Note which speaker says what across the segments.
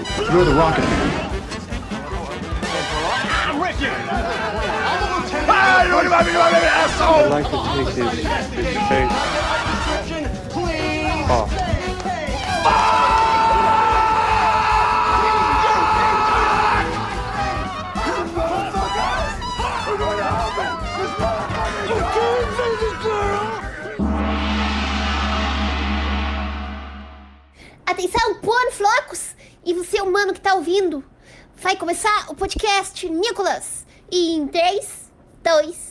Speaker 1: You're the rocket. I'm
Speaker 2: rich. Ah, you wanna be my baby, asshole. like to take his, his face.
Speaker 3: Oh. E você, humano que tá ouvindo, vai começar o podcast Nicolas. E em 3, 2,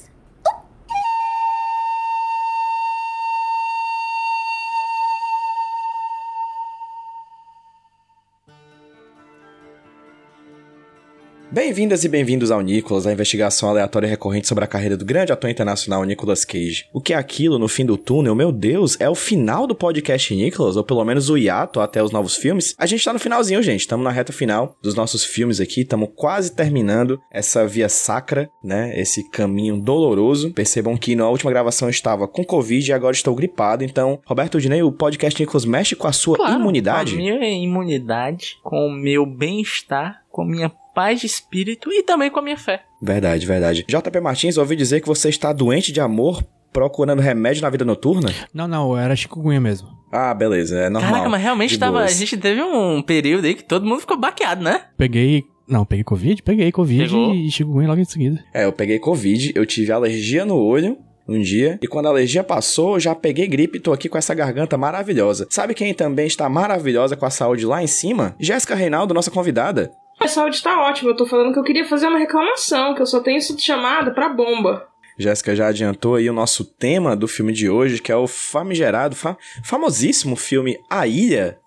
Speaker 4: Bem-vindas e bem-vindos ao Nicolas, a investigação aleatória e recorrente sobre a carreira do grande ator internacional Nicolas Cage. O que é aquilo no fim do túnel? Meu Deus, é o final do podcast Nicolas, ou pelo menos o hiato até os novos filmes? A gente tá no finalzinho, gente, estamos na reta final dos nossos filmes aqui, estamos quase terminando essa via sacra, né, esse caminho doloroso. Percebam que na última gravação eu estava com Covid e agora estou gripado, então, Roberto Dinei, o podcast Nicolas mexe com a sua
Speaker 5: Claro,
Speaker 4: imunidade?
Speaker 5: Com a minha imunidade, com o meu bem-estar, com a minha paz de espírito e também com a minha fé.
Speaker 4: Verdade, verdade. JP Martins, ouvi dizer que você está doente de amor procurando remédio na vida noturna?
Speaker 6: Não, não, era chikungunya mesmo.
Speaker 4: Ah, beleza, é normal.
Speaker 5: Caraca, mas realmente
Speaker 4: De
Speaker 5: tava, a gente teve um período aí que todo mundo ficou baqueado, né?
Speaker 6: Peguei. Não, peguei Covid? Peguei Covid
Speaker 5: Pegou?
Speaker 6: e chikungunya logo em seguida.
Speaker 4: É, eu peguei Covid, eu tive alergia no olho um dia, e quando a alergia passou, eu já peguei gripe e tô aqui com essa garganta maravilhosa. Sabe quem também está maravilhosa com a saúde lá em cima? Jéssica Reinaldo, nossa convidada.
Speaker 7: Saúde tá ótima. Eu tô falando que eu queria fazer uma reclamação, que eu só tenho sido chamada pra bomba.
Speaker 4: Jéssica já adiantou aí o nosso tema do filme de hoje, que é o famigerado, fa- famosíssimo filme A Ilha,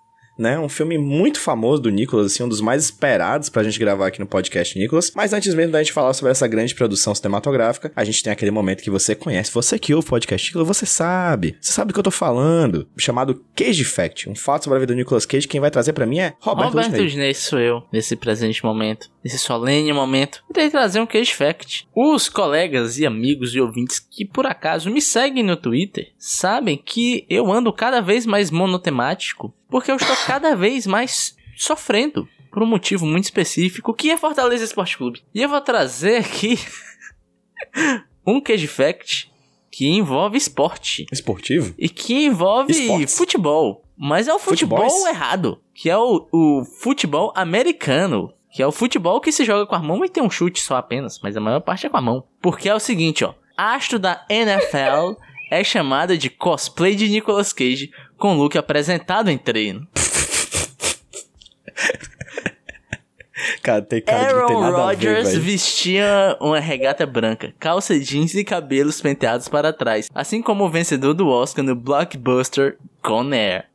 Speaker 4: né? Um filme muito famoso do Nicolas, assim, um dos mais esperados pra gente gravar aqui no podcast Nicolas. Mas antes mesmo da gente falar sobre essa grande produção cinematográfica, a gente tem aquele momento que você conhece, você que ouve o podcast Nicolas, você sabe. Você sabe do que eu tô falando. Chamado Cage Fact, um fato sobre a vida do Nicolas Cage. Quem vai trazer pra mim é Roberto,
Speaker 5: Roberto
Speaker 4: Disney.
Speaker 5: Disney sou eu, nesse presente momento, nesse solene momento. Irei trazer um case fact. Os colegas e amigos e ouvintes que por acaso me seguem no Twitter sabem que eu ando cada vez mais monotemático, porque eu estou cada vez mais sofrendo por um motivo muito específico, que é Fortaleza Esporte Clube. E eu vou trazer aqui um case fact que envolve esporte
Speaker 4: Esportivo?
Speaker 5: e que envolve
Speaker 4: Esportes.
Speaker 5: futebol. Mas é o futebol
Speaker 4: Futebols?
Speaker 5: errado, que é o, o futebol americano. Que é o futebol que se joga com a mão e tem um chute só apenas, mas a maior parte é com a mão. Porque é o seguinte, ó. Astro da NFL é chamada de cosplay de Nicolas Cage com look apresentado em treino.
Speaker 4: Cara, tem cara de não
Speaker 5: Aaron
Speaker 4: nada a ver,
Speaker 5: Rodgers
Speaker 4: velho.
Speaker 5: vestia uma regata branca, calça jeans e cabelos penteados para trás, assim como o vencedor do Oscar no blockbuster Con Air.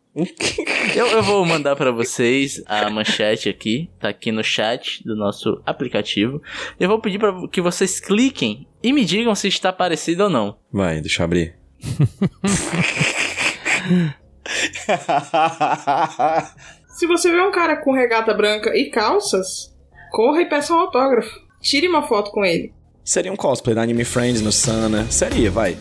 Speaker 5: Eu, eu vou mandar pra vocês a manchete aqui, tá aqui no chat do nosso aplicativo. Eu vou pedir para que vocês cliquem e me digam se está parecido ou não.
Speaker 4: Vai, deixa eu abrir.
Speaker 7: Se você vê um cara com regata branca e calças, corra e peça um autógrafo. Tire uma foto com ele.
Speaker 4: Seria um cosplay da Anime Friends no Sana. Seria, vai.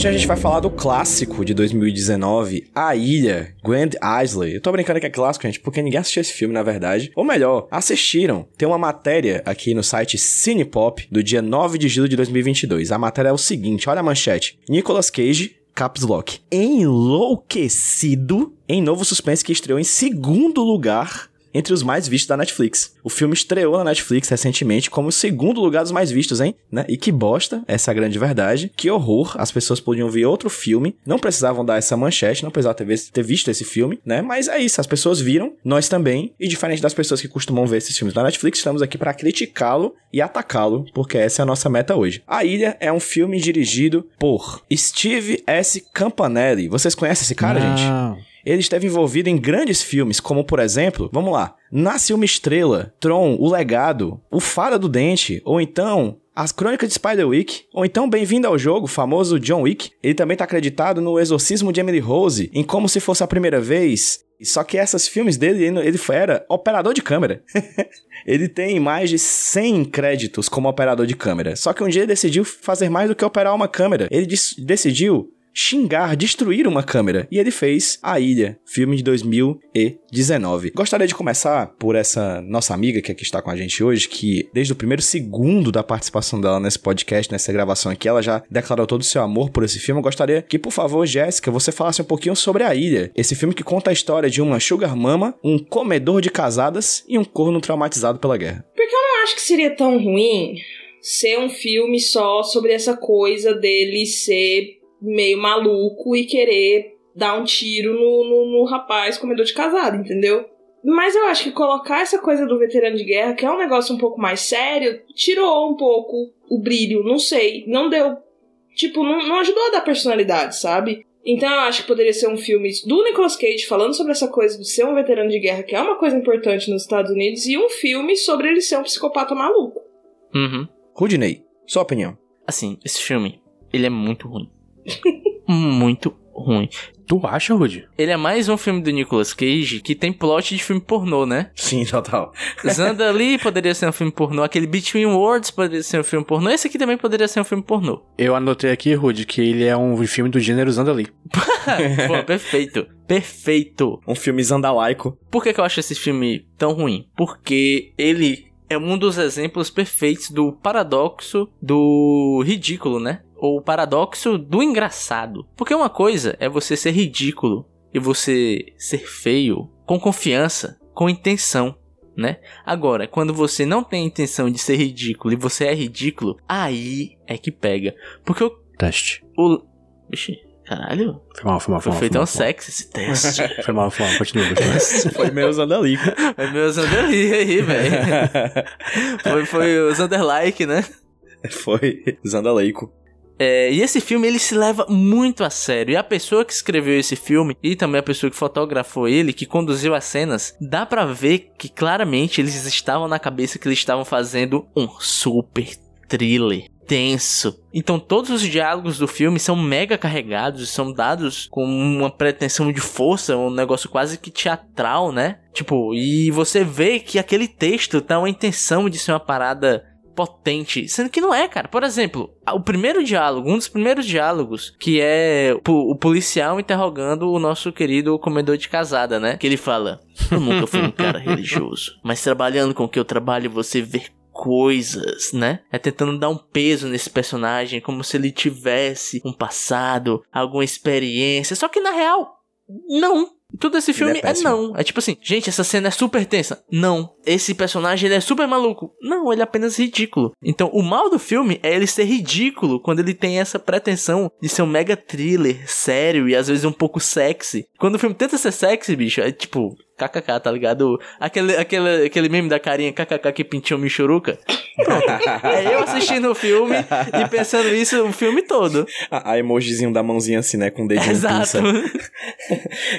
Speaker 4: Hoje a gente vai falar do clássico de 2019, A Ilha, Grand Isley. Eu tô brincando que é clássico, gente, porque ninguém assistiu esse filme, na verdade. Ou melhor, assistiram. Tem uma matéria aqui no site Cinepop do dia 9 de julho de 2022. A matéria é o seguinte, olha a manchete. Nicolas Cage Caps Lock. Enlouquecido em novo suspense que estreou em segundo lugar entre os mais vistos da Netflix. O filme estreou na Netflix recentemente como o segundo lugar dos mais vistos, hein? Né? E que bosta, essa é a grande verdade. Que horror, as pessoas podiam ver outro filme, não precisavam dar essa manchete, não precisavam ter, ter visto esse filme, né? Mas é isso, as pessoas viram, nós também, e diferente das pessoas que costumam ver esses filmes na Netflix, estamos aqui para criticá-lo e atacá-lo, porque essa é a nossa meta hoje. A Ilha é um filme dirigido por Steve S. Campanelli. Vocês conhecem esse cara, gente? Ele esteve envolvido em grandes filmes, como por exemplo, vamos lá, Nasce uma Estrela, Tron, O Legado, O Fada do Dente, ou então as Crônicas de Spider-Wick, ou então Bem-vindo ao Jogo, famoso John Wick. Ele também está acreditado no Exorcismo de Emily Rose, em Como Se Fosse a Primeira Vez. Só que esses filmes dele, ele era operador de câmera. ele tem mais de 100 créditos como operador de câmera. Só que um dia ele decidiu fazer mais do que operar uma câmera. Ele decidiu xingar, destruir uma câmera. E ele fez A Ilha, filme de 2019. Gostaria de começar por essa nossa amiga que aqui está com a gente hoje, que desde o primeiro segundo da participação dela nesse podcast, nessa gravação aqui, ela já declarou todo o seu amor por esse filme. Eu gostaria que, por favor, Jéssica, você falasse um pouquinho sobre A Ilha. Esse filme que conta a história de uma sugar mama, um comedor de casadas e um corno traumatizado pela guerra.
Speaker 7: Porque eu não acho que seria tão ruim ser um filme só sobre essa coisa dele ser meio maluco e querer dar um tiro no, no, no rapaz comedor de casado, entendeu? Mas eu acho que colocar essa coisa do veterano de guerra, que é um negócio um pouco mais sério, tirou um pouco o brilho, não sei. Não deu. Tipo, não, não ajudou a dar personalidade, sabe? Então eu acho que poderia ser um filme do Nicolas Cage falando sobre essa coisa de ser um veterano de guerra, que é uma coisa importante nos Estados Unidos, e um filme sobre ele ser um psicopata maluco.
Speaker 5: Uhum.
Speaker 4: Rudney, sua opinião.
Speaker 5: Assim, esse filme, ele é muito ruim. Muito ruim.
Speaker 6: Tu acha, Rudy?
Speaker 5: Ele é mais um filme do Nicolas Cage que tem plot de filme pornô, né?
Speaker 4: Sim, total.
Speaker 5: Lee poderia ser um filme pornô, aquele Between Worlds poderia ser um filme pornô, esse aqui também poderia ser um filme pornô.
Speaker 6: Eu anotei aqui, Rudy, que ele é um filme do gênero Zandali.
Speaker 5: Pô, perfeito. Perfeito.
Speaker 4: Um filme zandalaico.
Speaker 5: Por que, que eu acho esse filme tão ruim? Porque ele é um dos exemplos perfeitos do paradoxo do ridículo, né? Ou o paradoxo do engraçado. Porque uma coisa é você ser ridículo e você ser feio com confiança, com intenção, né? Agora, quando você não tem a intenção de ser ridículo e você é ridículo, aí é que pega. Porque o.
Speaker 6: Teste.
Speaker 5: o... Vixe, caralho.
Speaker 6: Foi mal, foi mal,
Speaker 5: Foi
Speaker 6: foi mal. foi
Speaker 5: tão sexy esse teste.
Speaker 6: Foi mal, foi mal. Continua, continua.
Speaker 4: Foi meio zandalico.
Speaker 5: É meu Zanderli aí, velho. Foi, foi o Zanderlike, né?
Speaker 4: Foi zandalaico.
Speaker 5: É, e esse filme ele se leva muito a sério. E a pessoa que escreveu esse filme e também a pessoa que fotografou ele, que conduziu as cenas, dá pra ver que claramente eles estavam na cabeça que eles estavam fazendo um super thriller tenso. Então todos os diálogos do filme são mega carregados, são dados com uma pretensão de força, um negócio quase que teatral, né? Tipo, e você vê que aquele texto tá uma intenção de ser uma parada potente, sendo que não é, cara. Por exemplo, o primeiro diálogo, um dos primeiros diálogos, que é o policial interrogando o nosso querido comedor de casada, né? Que ele fala: Eu nunca fui um cara religioso, mas trabalhando com o que eu trabalho, você vê coisas, né? É tentando dar um peso nesse personagem, como se ele tivesse um passado, alguma experiência. Só que na real, não. Tudo esse filme
Speaker 4: é
Speaker 5: é, não. É tipo assim, gente, essa cena é super tensa. Não. Esse personagem ele é super maluco. Não, ele é apenas ridículo. Então, o mal do filme é ele ser ridículo quando ele tem essa pretensão de ser um mega thriller, sério e às vezes um pouco sexy. Quando o filme tenta ser sexy, bicho, é tipo, kkk, tá ligado? Aquele, aquele, aquele meme da carinha kkk que pintou Michuruca. Pronto. é eu assistindo o filme e pensando isso o filme todo.
Speaker 4: A, a emojizinho da mãozinha assim, né? Com o dedinho
Speaker 5: Exato.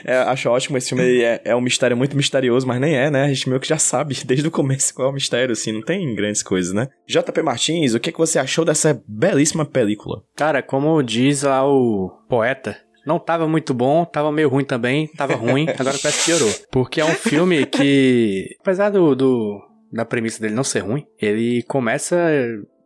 Speaker 4: É, acho ótimo. Esse filme é, é um mistério muito misterioso, mas nem é, né? A gente meio que já sabe desde o começo qual é o mistério, assim. Não tem grandes coisas, né? JP Martins, o que, que você achou dessa belíssima película?
Speaker 6: Cara, como diz lá o poeta, não tava muito bom, tava meio ruim também, tava ruim, agora parece que piorou. Porque é um filme que, apesar do, do- da premissa dele não ser ruim, ele começa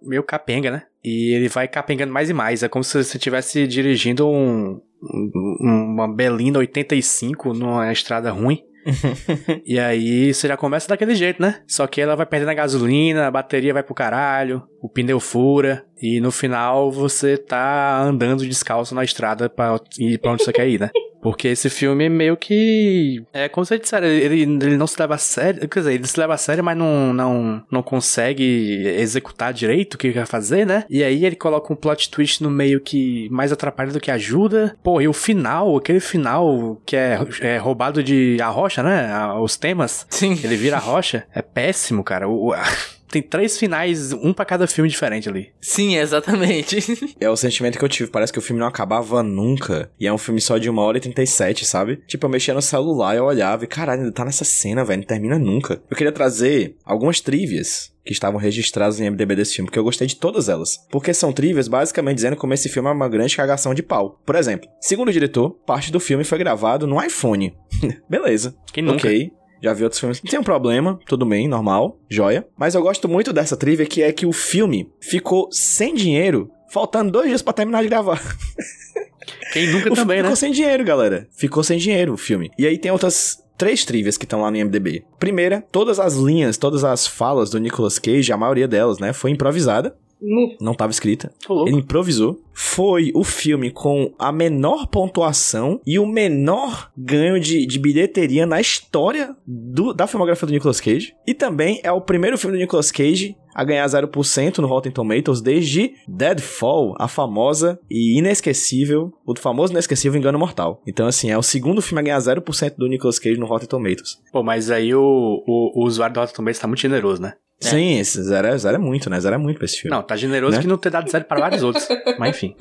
Speaker 6: meio capenga, né? E ele vai capengando mais e mais. É como se você estivesse dirigindo um, um- uma Belina 85 numa estrada ruim. e aí você já começa daquele jeito, né? Só que ela vai perdendo a gasolina, a bateria vai pro caralho, o pneu fura, e no final você tá andando descalço na estrada pra ir pra onde você quer ir, né? Porque esse filme meio que. É como você disser, ele, ele não se leva a sério. Quer dizer, ele se leva a sério, mas não, não, não consegue executar direito o que quer fazer, né? E aí ele coloca um plot twist no meio que mais atrapalha do que ajuda. Pô, e o final, aquele final que é, é roubado de a rocha, né? A- Os temas.
Speaker 5: Sim.
Speaker 6: Ele vira a rocha. É péssimo, cara. O, o- tem três finais, um pra cada filme diferente ali.
Speaker 5: Sim, exatamente.
Speaker 4: É o sentimento que eu tive. Parece que o filme não acabava nunca. E é um filme só de uma hora e 37, sabe? Tipo, eu mexia no celular, eu olhava e caralho, ainda tá nessa cena, velho. Não termina nunca. Eu queria trazer algumas trivias que estavam registradas em MDB desse filme, porque eu gostei de todas elas. Porque são trivias basicamente dizendo como esse filme é uma grande cagação de pau. Por exemplo, segundo o diretor, parte do filme foi gravado no iPhone. Beleza.
Speaker 6: Quem nunca?
Speaker 4: Ok. Já vi outros filmes. Não tem um problema, tudo bem, normal, joia. Mas eu gosto muito dessa trivia, que é que o filme ficou sem dinheiro, faltando dois dias pra terminar de gravar.
Speaker 6: Quem nunca
Speaker 4: O
Speaker 6: também, né?
Speaker 4: Ficou sem dinheiro, galera. Ficou sem dinheiro o filme. E aí tem outras três trivias que estão lá no IMDb. Primeira, todas as linhas, todas as falas do Nicolas Cage, a maioria delas, né, foi improvisada. Não tava escrita. Ele improvisou. Foi o filme com a menor pontuação e o menor ganho de, de bilheteria na história do- da filmografia do Nicolas Cage. E também é o primeiro filme do Nicolas Cage a ganhar 0% no Rotten Tomatoes desde Deadfall, a famosa e inesquecível, o famoso e inesquecível Engano Mortal. Então, assim, é o segundo filme a ganhar 0% do Nicolas Cage no Rotten Tomatoes.
Speaker 6: Pô, mas aí o, o, o usuário do Rotten Tomatoes tá muito generoso, né?
Speaker 5: É.
Speaker 4: Sim, zero é, zero é muito, né? Zero é muito pra esse filme.
Speaker 6: Não, tá generoso
Speaker 4: Né?
Speaker 6: que não ter dado zero para vários outros. Mas enfim.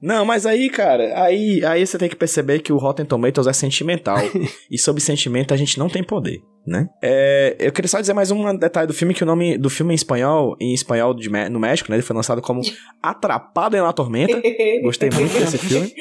Speaker 4: Não, mas aí, cara, aí, aí você tem que perceber que o Rotten Tomatoes é sentimental. e sobre sentimento a gente não tem poder, né? É, eu queria só dizer mais um detalhe do filme, que o nome do filme em espanhol, em espanhol de, no México, né? Ele foi lançado como Atrapado em La Tormenta. Gostei muito desse filme.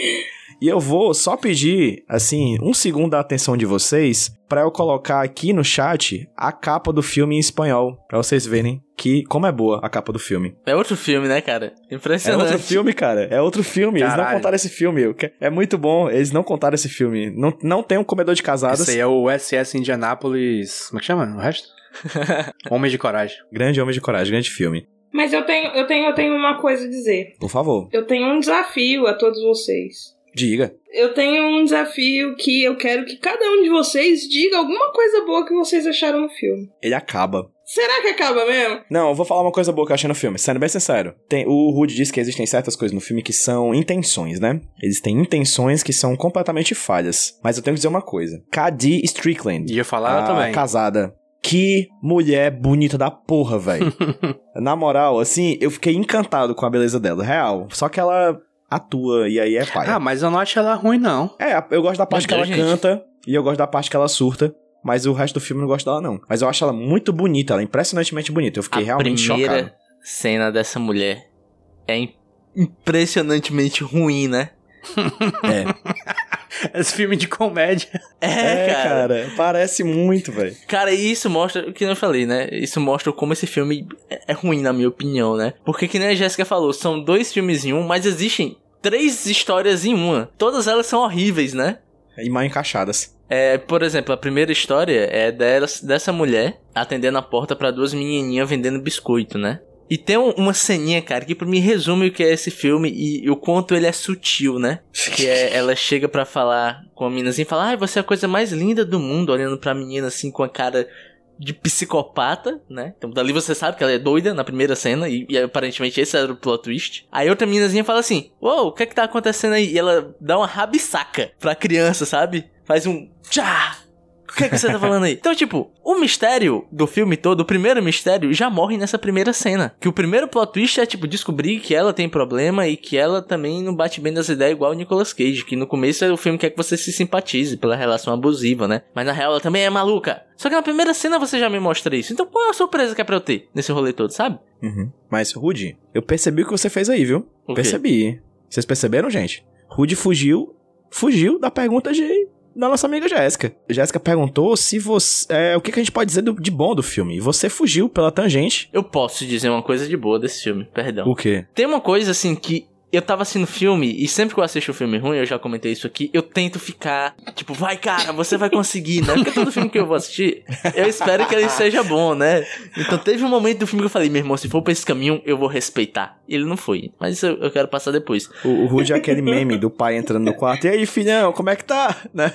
Speaker 4: E eu vou só pedir, assim, um segundo da atenção de vocês pra eu colocar aqui no chat a capa do filme em espanhol, pra vocês verem que como é boa a capa do filme.
Speaker 5: É outro filme, né, cara?
Speaker 4: É
Speaker 5: Impressionante.
Speaker 4: outro filme, cara. É outro filme. Eles não
Speaker 6: Caralho.
Speaker 4: contaram esse filme. Que- É muito bom. Eles não contaram esse filme. Não, não tem um comedor de casadas.
Speaker 6: Esse aí é o SS Indianápolis. Como é que chama? O resto? Homem de Coragem.
Speaker 4: Grande Homem de Coragem, grande filme.
Speaker 7: Mas eu tenho, eu tenho, eu tenho uma coisa a dizer.
Speaker 4: Por favor,
Speaker 7: Eu tenho um desafio a todos vocês.
Speaker 4: Diga.
Speaker 7: Eu tenho um desafio que eu quero que cada um de vocês diga alguma coisa boa que vocês acharam no filme.
Speaker 4: Ele acaba.
Speaker 7: Será que acaba mesmo?
Speaker 4: Não, eu vou falar uma coisa boa que eu achei no filme. Sendo bem sincero. Tem, o Rude diz que existem certas coisas no filme que são intenções, né? Existem intenções que são completamente falhas. Mas eu tenho que dizer uma coisa. Cady Strickland.
Speaker 6: Ia falar
Speaker 4: a
Speaker 6: também.
Speaker 4: casada. Que mulher bonita da porra, velho. Na moral, assim, eu fiquei encantado com a beleza dela. Real. Só que ela atua e aí é pai.
Speaker 6: Ah, mas eu não acho ela ruim, não.
Speaker 4: É, eu gosto da parte
Speaker 5: Mas
Speaker 4: que ela
Speaker 5: gente.
Speaker 4: canta e eu gosto da parte que ela surta. Mas o resto do filme eu não gosto dela, não. Mas eu acho ela muito bonita, ela é impressionantemente bonita. Eu fiquei
Speaker 5: a
Speaker 4: realmente
Speaker 5: primeira
Speaker 4: chocado.
Speaker 5: cena dessa mulher é im- impressionantemente ruim, né?
Speaker 4: É,
Speaker 6: Esse filme de comédia.
Speaker 5: É,
Speaker 4: é
Speaker 5: cara.
Speaker 4: cara. parece muito, velho.
Speaker 5: Cara, e isso mostra, o que eu falei, né? Isso mostra como esse filme é é ruim, na minha opinião, né? Porque, que nem a Jéssica falou, são dois filmes em um, mas existem três histórias em uma. Todas elas são horríveis, né?
Speaker 4: E mal encaixadas.
Speaker 5: É, por exemplo, a primeira história é delas, dessa mulher atendendo a porta pra duas menininhas vendendo biscoito, né? E tem um- uma ceninha, cara, que pra mim resume o que é esse filme e, o quanto ele é sutil, né? Que é, ela chega pra falar com a menina assim, fala, ai, você é a coisa mais linda do mundo, olhando pra menina assim com a cara de psicopata, né? Então dali você sabe que ela é doida na primeira cena e, e aparentemente esse era o plot twist. Aí outra meninazinha fala assim, uou, o que é que tá acontecendo aí? E ela dá uma rabisaca pra criança, sabe? Faz um tchá! O que é que você tá falando aí? Então, tipo, o mistério do filme todo, o primeiro mistério, já morre nessa primeira cena. Que o primeiro plot twist é, tipo, descobrir que ela tem problema e que ela também não bate bem das ideias igual o Nicolas Cage. Que no começo o filme quer que você se simpatize pela relação abusiva, né? Mas na real ela também é maluca. Só que na primeira cena você já me mostra isso. Então qual é a surpresa que é pra eu ter nesse rolê todo, sabe?
Speaker 4: Uhum. Mas, Rude, eu percebi o que você fez aí, viu?
Speaker 5: O quê?
Speaker 4: Percebi. Vocês perceberam, gente? Rude fugiu, fugiu da pergunta de da nossa amiga Jéssica. Jéssica perguntou se você. É, o que, que a gente pode dizer do- de bom do filme. E você fugiu pela tangente.
Speaker 5: Eu posso dizer uma coisa de boa desse filme, perdão.
Speaker 4: O quê?
Speaker 5: Tem uma coisa assim que eu tava assistindo filme e sempre que eu assisto um filme ruim, eu já comentei isso aqui, eu tento ficar, tipo, vai cara, você vai conseguir, né? Porque todo filme que eu vou assistir, eu espero que ele seja bom, né? Então teve um momento do filme que eu falei, meu irmão, se for pra esse caminho, eu vou respeitar. Ele não foi, mas isso eu, eu quero passar depois.
Speaker 4: O, o Rude é aquele meme do pai entrando no quarto. E aí, filhão, como é que tá? Né?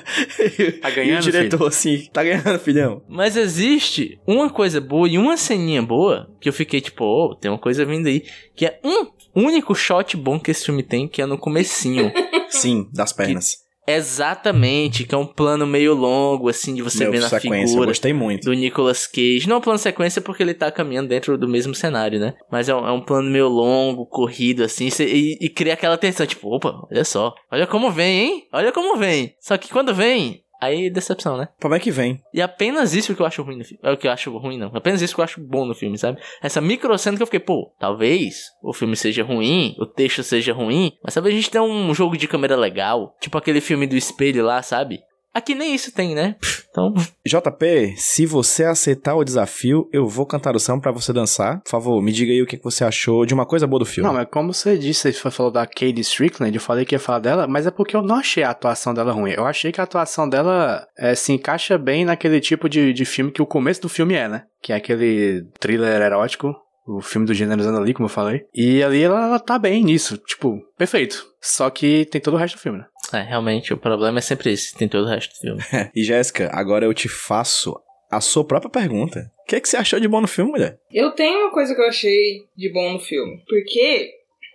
Speaker 6: Tá
Speaker 4: e
Speaker 6: ganhando,
Speaker 4: o diretor assim, tá ganhando, filhão.
Speaker 5: Mas existe uma coisa boa e uma ceninha boa que eu fiquei tipo, oh, tem uma coisa vindo aí, que é um único shot bom que esse filme tem, que é no comecinho.
Speaker 4: Sim, das pernas.
Speaker 5: Exatamente, que é um plano meio longo, assim, de você
Speaker 4: Meu,
Speaker 5: ver na
Speaker 4: sequência, eu
Speaker 5: figura
Speaker 4: gostei muito.
Speaker 5: do Nicolas Cage. Não é um plano sequência porque ele tá caminhando dentro do mesmo cenário, né? Mas é um, é um plano meio longo, corrido, assim, e, e cria aquela tensão, tipo, opa, olha só, olha como vem, hein? Olha como vem. Só que quando vem, aí decepção, né?
Speaker 4: Como é que vem?
Speaker 5: E apenas isso que eu acho ruim no filme. É o que eu acho ruim, não. Apenas isso que eu acho bom no filme, sabe? Essa microcena que eu fiquei, pô, talvez o filme seja ruim, o texto seja ruim, mas talvez a gente tenha um jogo de câmera legal. Tipo aquele filme do espelho lá, sabe? Aqui nem isso tem, né? Então,
Speaker 4: JP, se você aceitar o desafio, eu vou cantar o samba pra você dançar. Por favor, me diga aí o que que você achou de uma coisa boa do filme.
Speaker 6: Não, mas como você disse, você falou da Katie Strickland, eu falei que ia falar dela, mas é porque eu não achei a atuação dela ruim. Eu achei que a atuação dela é, se encaixa bem naquele tipo de, de filme que o começo do filme é, né? Que é aquele thriller erótico, o filme do gênero ali, como eu falei. E ali ela, ela tá bem nisso, tipo, perfeito. Só que tem todo o resto do filme, né?
Speaker 5: É, realmente, o problema é sempre esse. Tem todo o resto do filme.
Speaker 4: E Jéssica, agora eu te faço a sua própria pergunta. O que, é que você achou de bom no filme, mulher?
Speaker 7: Eu tenho uma coisa que eu achei de bom no filme. Porque,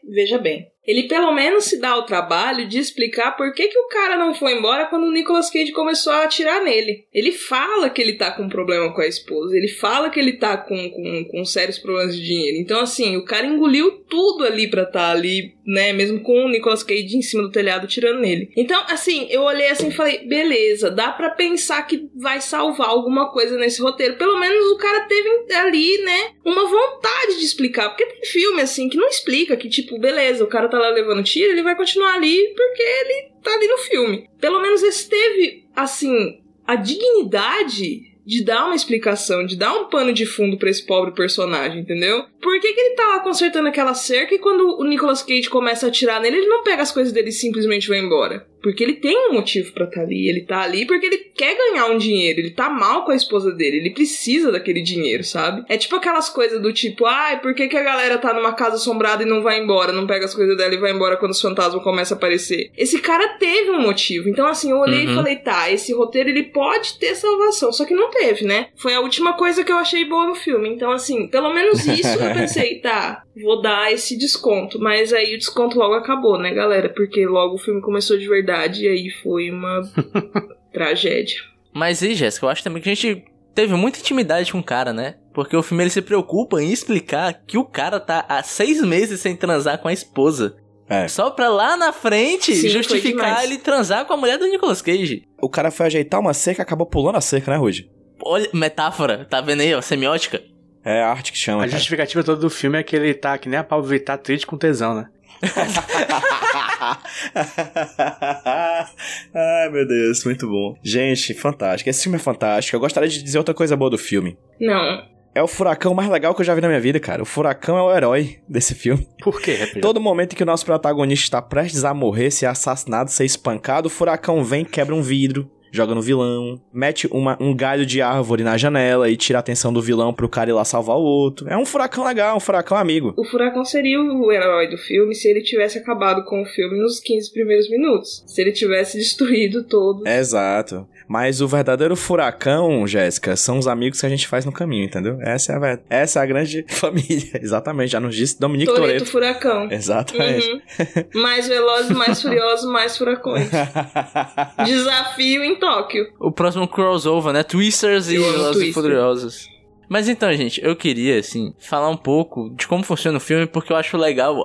Speaker 7: veja bem, ele pelo menos se dá o trabalho de explicar por que, que o cara não foi embora quando o Nicolas Cage começou a atirar nele. Ele fala que ele tá com problema com a esposa, ele fala que ele tá com, com, com sérios problemas de dinheiro. Então, assim, o cara engoliu tudo ali pra estar ali, né? Mesmo com o Nicolas Cage em cima do telhado tirando nele. Então, assim, eu olhei assim e falei, beleza, dá pra pensar que vai salvar alguma coisa nesse roteiro. Pelo menos o cara teve ali, né, uma vontade de explicar. Porque tem filme, assim, que não explica, que tipo, beleza, o cara tá lá levando tiro, ele vai continuar ali porque ele tá ali no filme. Pelo menos esse teve, assim, a dignidade de dar uma explicação, de dar um pano de fundo pra esse pobre personagem, entendeu? Por que, que ele tá lá consertando aquela cerca e quando o Nicolas Cage começa a atirar nele, ele não pega as coisas dele e simplesmente vai embora? Porque ele tem um motivo pra estar ali. Ele tá ali porque ele quer ganhar um dinheiro. Ele tá mal com a esposa dele. Ele precisa daquele dinheiro, sabe? É tipo aquelas coisas do tipo, ai, por que, que a galera tá numa casa assombrada e não vai embora? Não pega as coisas dela e vai embora quando os fantasmas começam a aparecer. Esse cara teve um motivo. Então, assim, eu olhei
Speaker 5: Uhum.
Speaker 7: e falei, tá, esse roteiro ele pode ter salvação. Só que não teve, né? Foi a última coisa que eu achei boa no filme. Então, assim, pelo menos isso eu pensei, tá, vou dar esse desconto. Mas aí o desconto logo acabou, né, galera? Porque logo o filme começou de verdade e aí foi uma tragédia.
Speaker 5: Mas aí, Jéssica, eu acho também que a gente teve muita intimidade com o cara, né? Porque o filme ele se preocupa em explicar que o cara tá há seis meses sem transar com a esposa.
Speaker 4: É.
Speaker 5: Só pra lá na frente
Speaker 7: Sim,
Speaker 5: justificar ele transar com a mulher do Nicolas Cage.
Speaker 4: O cara foi ajeitar uma cerca e acabou pulando a cerca, né, Rude?
Speaker 5: Olha, metáfora, tá vendo aí, ó, semiótica?
Speaker 4: É a arte que chama.
Speaker 6: A
Speaker 4: cara.
Speaker 6: justificativa toda do filme é que ele tá que nem a Pablo Vittar triste com tesão, né?
Speaker 4: Ai, meu Deus, muito bom. Gente, fantástico. Esse filme é fantástico. Eu gostaria de dizer outra coisa boa do filme.
Speaker 7: Não.
Speaker 4: É o furacão mais legal que eu já vi na minha vida, cara. O furacão é o herói desse filme.
Speaker 6: Por quê?
Speaker 4: Todo momento em que o nosso protagonista está prestes a morrer, ser assassinado, ser espancado, o furacão vem, quebra um vidro, joga no vilão, mete uma- um galho de árvore na janela e tira a atenção do vilão pro cara ir lá salvar o outro. É um furacão legal, um furacão amigo.
Speaker 7: O Furacão seria o herói do filme se ele tivesse acabado com o filme nos 15 primeiros minutos. Se ele tivesse destruído todo.
Speaker 4: Exato. Mas o verdadeiro furacão, Jéssica, são os amigos que a gente faz no caminho, entendeu? Essa é a, ver- essa é a grande família. Exatamente, já nos disse Dominique
Speaker 7: Toreto
Speaker 4: Toreto.
Speaker 7: Furacão.
Speaker 4: Exatamente.
Speaker 7: Uhum. Mais velozes, mais furiosos, mais furacões. Desafio em Tóquio.
Speaker 5: O próximo crossover, né? Twisters e Velozes e. Furiosos. Mas então, gente, eu queria, assim, falar um pouco de como funciona o filme, porque eu acho legal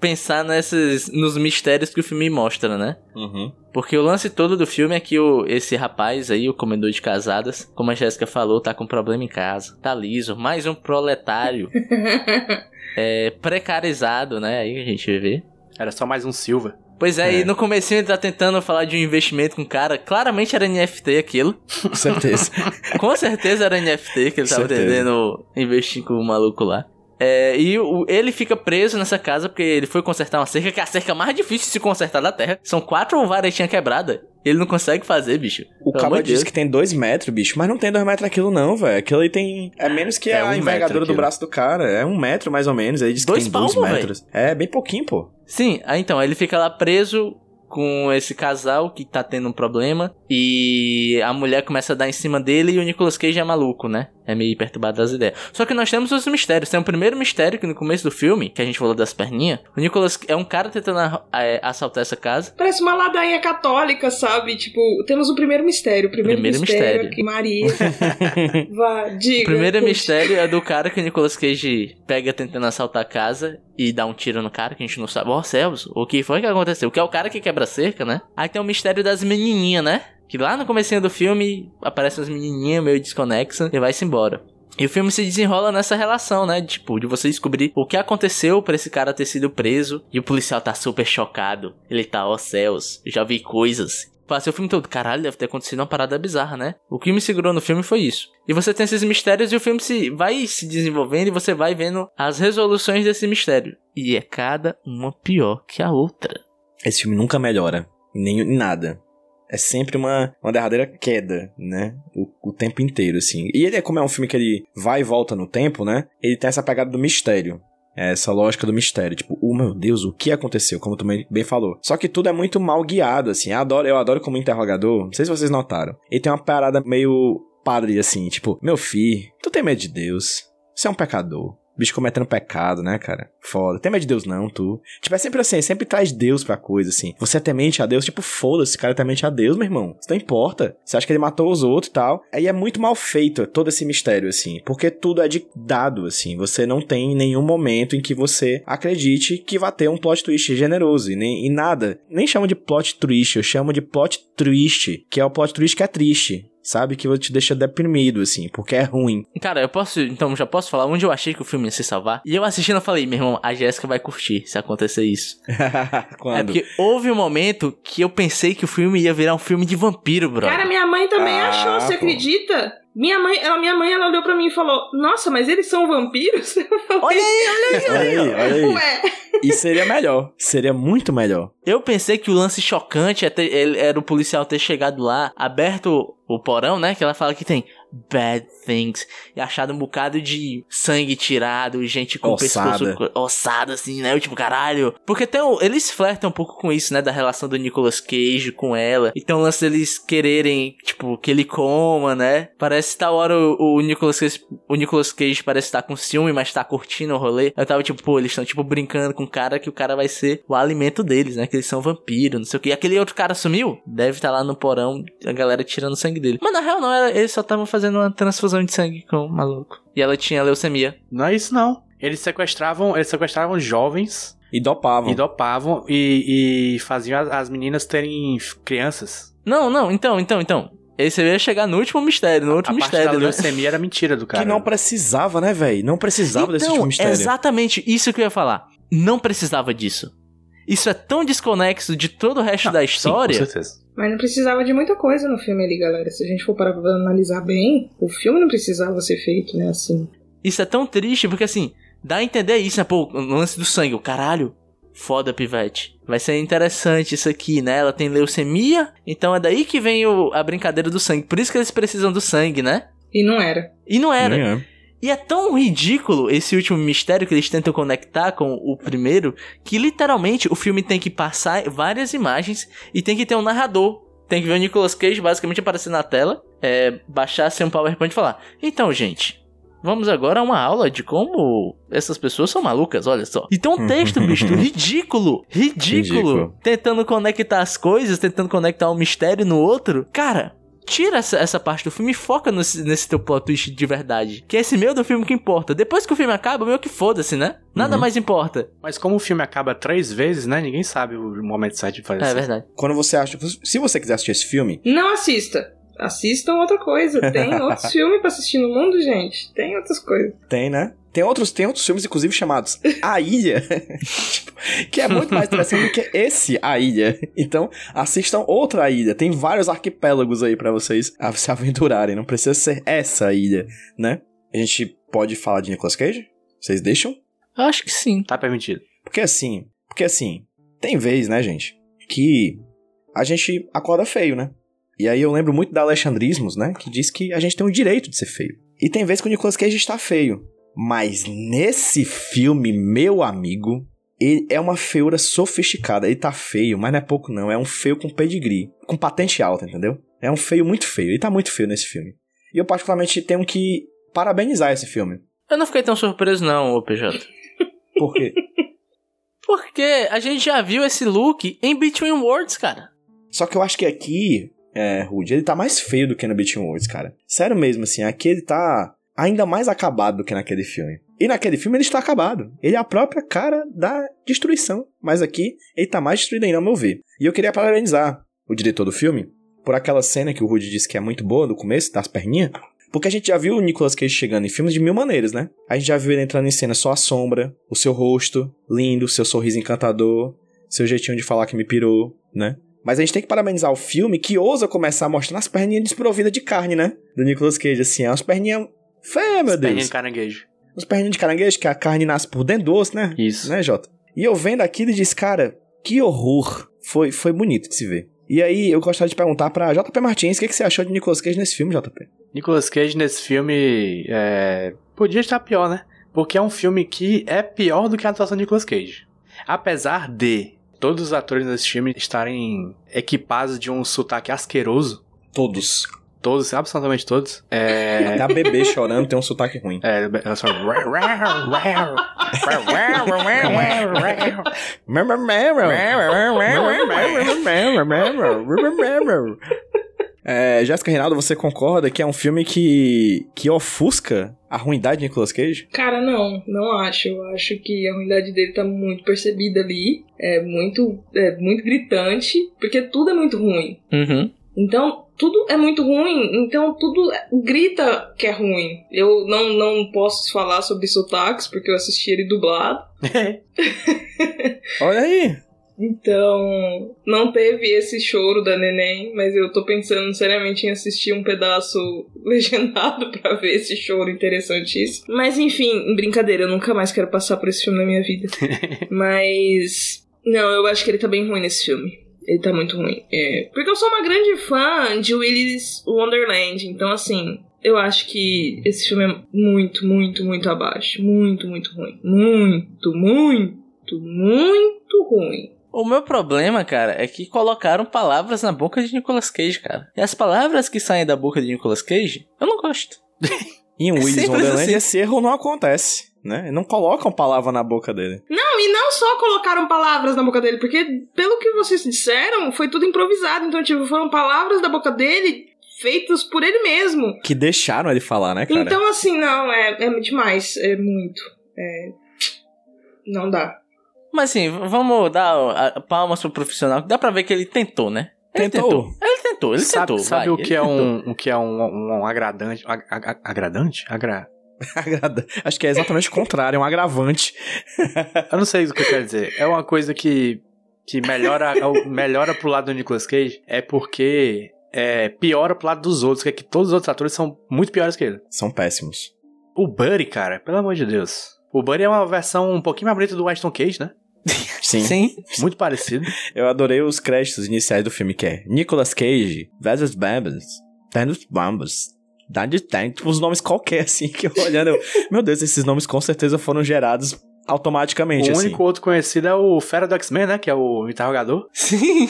Speaker 5: pensar nesses, nos mistérios que o filme mostra, né?
Speaker 4: Uhum.
Speaker 5: Porque o lance todo do filme é que o, esse rapaz aí, o comedor de casadas, como a Jéssica falou, tá com problema em casa. Tá liso. Mais um proletário é, precarizado, né? Aí a gente vê.
Speaker 6: Era só mais um Silva.
Speaker 5: Pois é,
Speaker 4: É.
Speaker 5: e no comecinho ele tá tentando falar de um investimento com o cara. Claramente era NFT aquilo.
Speaker 4: Com certeza.
Speaker 5: Com certeza era NFT que ele tava
Speaker 4: Certeza.
Speaker 5: tentando investir com o maluco lá. É, e o- ele fica preso nessa casa porque ele foi consertar uma cerca, que é a cerca mais difícil de se consertar da Terra. São quatro varetinhas quebradas. Ele não consegue fazer, bicho.
Speaker 4: O
Speaker 5: Pelo
Speaker 4: cara
Speaker 5: de
Speaker 4: diz
Speaker 5: Deus.
Speaker 4: que tem dois metros, bicho, mas não tem dois metros aquilo não, velho. Aquilo aí tem... É menos que
Speaker 6: É
Speaker 4: a
Speaker 6: um
Speaker 4: envergadura do braço do cara. É um metro, mais ou menos. Aí diz que
Speaker 5: Dois
Speaker 4: tem dois
Speaker 5: palmos,
Speaker 4: metros. É, bem pouquinho, pô.
Speaker 5: Sim, aí então, ele fica lá preso com esse casal que tá tendo um problema e a mulher começa a dar em cima dele e o Nicolas Cage é maluco, né? É meio perturbado das ideias. Só que nós temos os mistérios. Tem o primeiro mistério que no começo do filme, que a gente falou das perninhas, o Nicolas é um cara tentando é, assaltar essa casa.
Speaker 7: Parece uma ladainha católica, sabe? Tipo, temos o primeiro mistério. O primeiro,
Speaker 5: Primeiro
Speaker 7: mistério,
Speaker 5: mistério.
Speaker 7: que Maria. Vá, diga.
Speaker 5: O primeiro
Speaker 7: conte.
Speaker 5: mistério é do cara que o Nicolas Cage pega tentando assaltar a casa e dá um tiro no cara, que a gente não sabe. Ó céus, o que foi que aconteceu? Que é o cara que quebra a cerca, né? Aí tem o mistério das menininhas, né? Que lá no comecinho do filme aparecem as menininhas meio desconexas e vai-se embora. E o filme se desenrola nessa relação, né? Tipo, de você descobrir o que aconteceu pra esse cara ter sido preso. E o policial tá super chocado. Ele tá, ó céus, já vi coisas. Passei o filme todo, caralho, deve ter acontecido uma parada bizarra, né? O que me segurou no filme foi isso. E você tem esses mistérios e o filme se vai se desenvolvendo e você vai vendo as resoluções desse mistério. E é cada uma pior que a outra.
Speaker 4: Esse filme nunca melhora. Nem em nada. É sempre uma, uma derradeira queda, né? O, o tempo inteiro, assim. E ele, é como é um filme que ele vai e volta no tempo, né? Ele tem essa pegada do mistério. É essa lógica do mistério. Tipo, oh meu Deus, o que aconteceu? Como tu bem bem falou. Só que tudo é muito mal guiado, assim. Eu adoro, eu adoro como interrogador. Não sei se vocês notaram. Ele tem uma parada meio padre, assim. Tipo, meu filho, tu tem medo de Deus. Você é um pecador. Bicho cometendo pecado, né, cara? Foda. Tem medo de Deus não, tu. Tipo, é sempre assim, sempre traz Deus pra coisa, assim. Você é temente a Deus, tipo, foda-se, cara é temente a Deus, meu irmão. Isso não importa. Você acha que ele matou os outros e tal. Aí é muito mal feito todo esse mistério, assim. Porque tudo é de dado, assim. Você não tem nenhum momento em que você acredite que vai ter um plot twist generoso. E, nem, e nada. Nem chamo de plot twist, eu chamo de plot twist. Que é o plot twist que é triste. Sabe? Que te deixa deprimido, assim, porque é ruim.
Speaker 5: Cara, eu posso. Então, já posso falar onde eu achei que o filme ia se salvar? E eu assistindo, eu falei, meu irmão, a Jéssica vai curtir se acontecer isso.
Speaker 4: Quando?
Speaker 5: É porque houve um momento que eu pensei que o filme ia virar um filme de vampiro, bro.
Speaker 7: Cara, minha mãe também
Speaker 4: Ah,
Speaker 7: achou, você
Speaker 4: pô.
Speaker 7: acredita? Minha mãe, ela, minha mãe, ela olhou pra mim e falou: Nossa, mas eles são vampiros? Falei,
Speaker 5: Olha aí, olha aí,
Speaker 4: Olha aí, olha aí.
Speaker 7: Ué,
Speaker 4: E seria melhor. Seria muito melhor.
Speaker 5: Eu pensei que o lance chocante é era o policial ter chegado lá, aberto o porão, né? Que ela fala que tem bad things. E achado um bocado de sangue tirado, gente com
Speaker 4: Ossada.
Speaker 5: o pescoço co- ossado, assim, né? Eu, tipo, caralho. Porque tem o- eles flertam um pouco com isso, né? Da relação do Nicolas Cage com ela. Então o lance deles quererem, tipo, que ele coma, né? Parece tal hora o, o Nicolas Cage, o Nicolas Cage parece estar com ciúme, mas tá curtindo o rolê. Eu tava tipo, pô, eles estão tipo brincando com o cara que o cara vai ser o alimento deles, né? Que eles são vampiros, não sei o que. E aquele outro cara sumiu? Deve estar lá no porão, a galera tirando o sangue dele. Mas na real não, eles só estavam fazendo uma transfusão de sangue com o maluco. E ela tinha leucemia.
Speaker 6: Não é isso, não. Eles sequestravam, eles sequestravam jovens
Speaker 4: E dopavam.
Speaker 6: e dopavam e, e faziam as, as meninas terem crianças.
Speaker 5: Não, não, então, então, então. Esse ia chegar no último mistério, no outro
Speaker 6: a parte
Speaker 5: mistério,
Speaker 6: da
Speaker 5: né?
Speaker 6: leucemia era mentira do cara.
Speaker 4: Que não precisava, né, velho? Não precisava desse tipo
Speaker 5: Então,
Speaker 4: de mistério.
Speaker 5: exatamente isso que eu ia falar. Não precisava disso. Isso é tão desconexo de todo o resto
Speaker 6: Não,
Speaker 5: da
Speaker 6: sim,
Speaker 5: história.
Speaker 6: com certeza.
Speaker 7: mas não precisava de muita coisa no filme ali, galera. Se a gente for parar pra analisar bem, o filme não precisava ser feito, né, assim.
Speaker 5: Isso é tão triste, porque assim, dá a entender isso, né? Pô, no lance do sangue, o caralho. Foda, pivete. Vai ser interessante isso aqui, né? Ela tem leucemia, então é daí que vem o- a brincadeira do sangue. Por isso que eles precisam do sangue, né?
Speaker 7: E não era.
Speaker 5: E não era.
Speaker 4: Nem é.
Speaker 5: E é tão ridículo esse último mistério que eles tentam conectar com o primeiro, que literalmente o filme tem que passar várias imagens e tem que ter um narrador. Tem que ver o Nicolas Cage basicamente aparecer na tela, é, baixar assim um PowerPoint e falar: Então, gente, vamos agora a uma aula de como essas pessoas são malucas, olha só. E tem um texto, bicho, ridículo, ridículo,
Speaker 4: Ridículo.
Speaker 5: tentando conectar as coisas, tentando conectar um mistério no outro. Cara, Tira essa, essa parte do filme e foca nesse, nesse teu plot twist de verdade. Que é esse meio do filme que importa. Depois que o filme acaba, meio que foda-se, né? Nada
Speaker 4: Uhum.
Speaker 5: mais importa.
Speaker 6: Mas como o filme acaba três vezes, né? Ninguém sabe o momento certo de fazer
Speaker 5: É
Speaker 6: isso.
Speaker 5: verdade.
Speaker 4: Quando você acha. Se você quiser assistir esse filme,
Speaker 7: Não assista. Assistam outra coisa. Tem outros filmes pra assistir no mundo, gente. Tem outras coisas.
Speaker 4: tem, né? Tem outros, tem outros filmes, inclusive, chamados A Ilha. Tipo, que é muito mais interessante do que esse A Ilha. Então, assistam outra ilha. Tem vários arquipélagos aí pra vocês a- se aventurarem. Não precisa ser essa ilha, né? A gente pode falar de Nicolas Cage? Vocês deixam?
Speaker 5: Eu acho que sim.
Speaker 6: Tá permitido.
Speaker 4: Porque assim, porque assim, tem vez, né, gente, que a gente acorda feio, né? E aí eu lembro muito da Alexandrismos, né, que diz que a gente tem o direito de ser feio. E tem vezes que o Nicolas Cage está feio. Mas nesse filme, meu amigo, ele é uma feiura sofisticada. Ele tá feio, mas não é pouco não, é um feio com pedigree, com patente alta, entendeu? É um feio muito feio. Ele tá muito feio nesse filme. E eu particularmente tenho que parabenizar esse filme.
Speaker 5: Eu não fiquei tão surpreso não, ô PJ.
Speaker 4: Por quê?
Speaker 5: Porque a gente já viu esse look em Between Worlds, cara.
Speaker 4: Só que eu acho que aqui, é, Rude, ele tá mais feio do que no Between Worlds, cara. Sério mesmo, assim, aqui ele tá ainda mais acabado do que naquele filme. E naquele filme ele está acabado. Ele é a própria cara da destruição. Mas aqui ele tá mais destruído ainda, ao meu ver. E eu queria parabenizar o diretor do filme por aquela cena que o Rudy disse que é muito boa no começo, das perninhas. Porque a gente já viu o Nicolas Cage chegando em filmes de mil maneiras, né? A gente já viu ele entrando em cena só a sombra, o seu rosto lindo, seu sorriso encantador, seu jeitinho de falar que me pirou, né? Mas a gente tem que parabenizar o filme que ousa começar mostrando as perninhas desprovidas de carne, né? Do Nicolas Cage, assim, umas perninhas feias, meu Deus.
Speaker 6: Perninha de caranguejo.
Speaker 4: Uns perninhos de caranguejo, que a carne nasce por dentro do osso, né?
Speaker 6: Isso.
Speaker 4: Né, Jota? E eu vendo aquilo e disse, cara, que horror. Foi, foi bonito de se ver. E aí, eu gostaria de perguntar pra JP Martins, o que, que você achou de Nicolas Cage nesse filme, JP?
Speaker 6: Nicolas Cage nesse filme é... podia estar pior, né? Porque é um filme que é pior do que a atuação de Nicolas Cage. Apesar de todos os atores nesse filme estarem equipados de um sotaque asqueroso,
Speaker 4: Todos.
Speaker 6: Todos, absolutamente todos, é...
Speaker 4: Até a bebê chorando tem um sotaque ruim.
Speaker 6: É, ela só...
Speaker 4: É, Jéssica Reinaldo, você concorda que é um filme que, que ofusca a ruindade de Nicolas Cage?
Speaker 7: Cara, não, não acho. Eu acho que a ruindade dele tá muito percebida ali. É muito, é muito gritante, porque tudo é muito ruim.
Speaker 5: Uhum.
Speaker 7: Então, tudo é muito ruim, então tudo grita que é ruim. Eu não, não posso falar sobre sotaques, porque eu assisti ele dublado.
Speaker 4: Olha aí!
Speaker 7: Então, não teve esse choro da neném, mas eu tô pensando seriamente em assistir um pedaço legendado pra ver esse choro interessantíssimo. Mas enfim, brincadeira, eu nunca mais quero passar por esse filme na minha vida. mas. Não, eu acho que ele tá bem ruim nesse filme. Ele tá muito ruim. É, porque eu sou uma grande fã de Willy's Wonderland, então assim. Eu acho que esse filme é muito, muito, muito abaixo. Muito, muito ruim. Muito, muito, muito ruim.
Speaker 5: O meu problema, cara, é que colocaram palavras na boca de Nicolas Cage, cara. E as palavras que saem da boca de Nicolas Cage, eu não gosto.
Speaker 4: Em Willis
Speaker 5: Simples
Speaker 4: Wonderland
Speaker 5: assim.
Speaker 4: esse erro não acontece, né? Não colocam palavra na boca dele.
Speaker 7: Não, e não só colocaram palavras na boca dele, porque pelo que vocês disseram, foi tudo improvisado. Então, tipo, foram palavras da boca dele feitas por ele mesmo.
Speaker 4: Que deixaram ele falar, né, cara?
Speaker 7: Então, assim, não, é, é demais. É muito. É... Não dá.
Speaker 5: Mas assim, vamos dar palmas pro profissional, dá pra ver que ele tentou, né? Ele
Speaker 4: Tentou.
Speaker 5: tentou. Ele tentou, ele
Speaker 6: sabe
Speaker 5: tentou.
Speaker 6: sabe
Speaker 5: vai,
Speaker 6: o que
Speaker 5: ele
Speaker 6: é
Speaker 5: tentou.
Speaker 6: um, o que é um, um, um agradante? ag- ag- agradante? Agra...
Speaker 4: Acho que é exatamente o contrário, é um agravante.
Speaker 6: Eu não sei o que eu quero dizer. É uma coisa que, que melhora, é melhora pro lado do Nicolas Cage, é porque é, piora pro lado dos outros, que é que todos os outros atores são muito piores que ele.
Speaker 4: São péssimos.
Speaker 6: O Buddy, cara, pelo amor de Deus. O Buddy é uma versão um pouquinho mais bonita do Ashton Cage, né?
Speaker 4: Sim.
Speaker 5: Sim.
Speaker 6: Muito parecido.
Speaker 4: Eu adorei os créditos iniciais do filme, que é Nicolas Cage versus Bambas, Thanos Bambas. Dandy Tank, tipo, os nomes qualquer, assim, que eu olhando, eu, meu Deus, esses nomes com certeza foram gerados automaticamente,
Speaker 6: o
Speaker 4: assim.
Speaker 6: único outro conhecido é o Fera do X-Men, né? Que é o interrogador.
Speaker 5: Sim.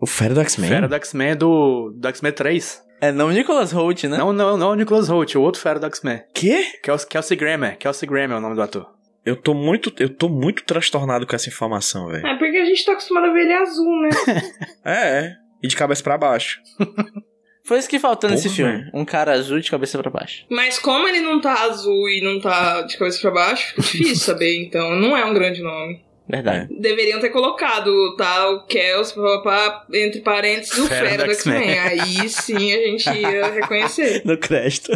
Speaker 4: O Fera do X-Men?
Speaker 6: Fera do X-Men é do, do X-Men 3.
Speaker 5: É não Nicolas Holt, né?
Speaker 6: Não, não, não é o Nicholas Holt, o outro Fera do X-Men.
Speaker 4: Quê?
Speaker 6: Que é o Kelsey Grammer. Kelsey Grammer é o nome do ator.
Speaker 4: Eu tô muito, eu tô muito transtornado com essa informação, velho.
Speaker 7: É porque a gente tá acostumado a ver ele azul, né?
Speaker 4: É, é. E de cabeça pra baixo.
Speaker 5: Foi isso que faltou nesse
Speaker 4: Porra,
Speaker 5: filme. Um cara azul de cabeça pra baixo.
Speaker 7: Mas como ele não tá azul e não tá de cabeça pra baixo, fica difícil saber, então não é um grande nome.
Speaker 5: Verdade.
Speaker 7: Deveriam ter colocado, tá? O Kels, papapá, entre parênteses, o
Speaker 6: Fera
Speaker 7: Fera
Speaker 6: do
Speaker 7: X-Men. Aí sim a gente ia reconhecer.
Speaker 4: No crédito.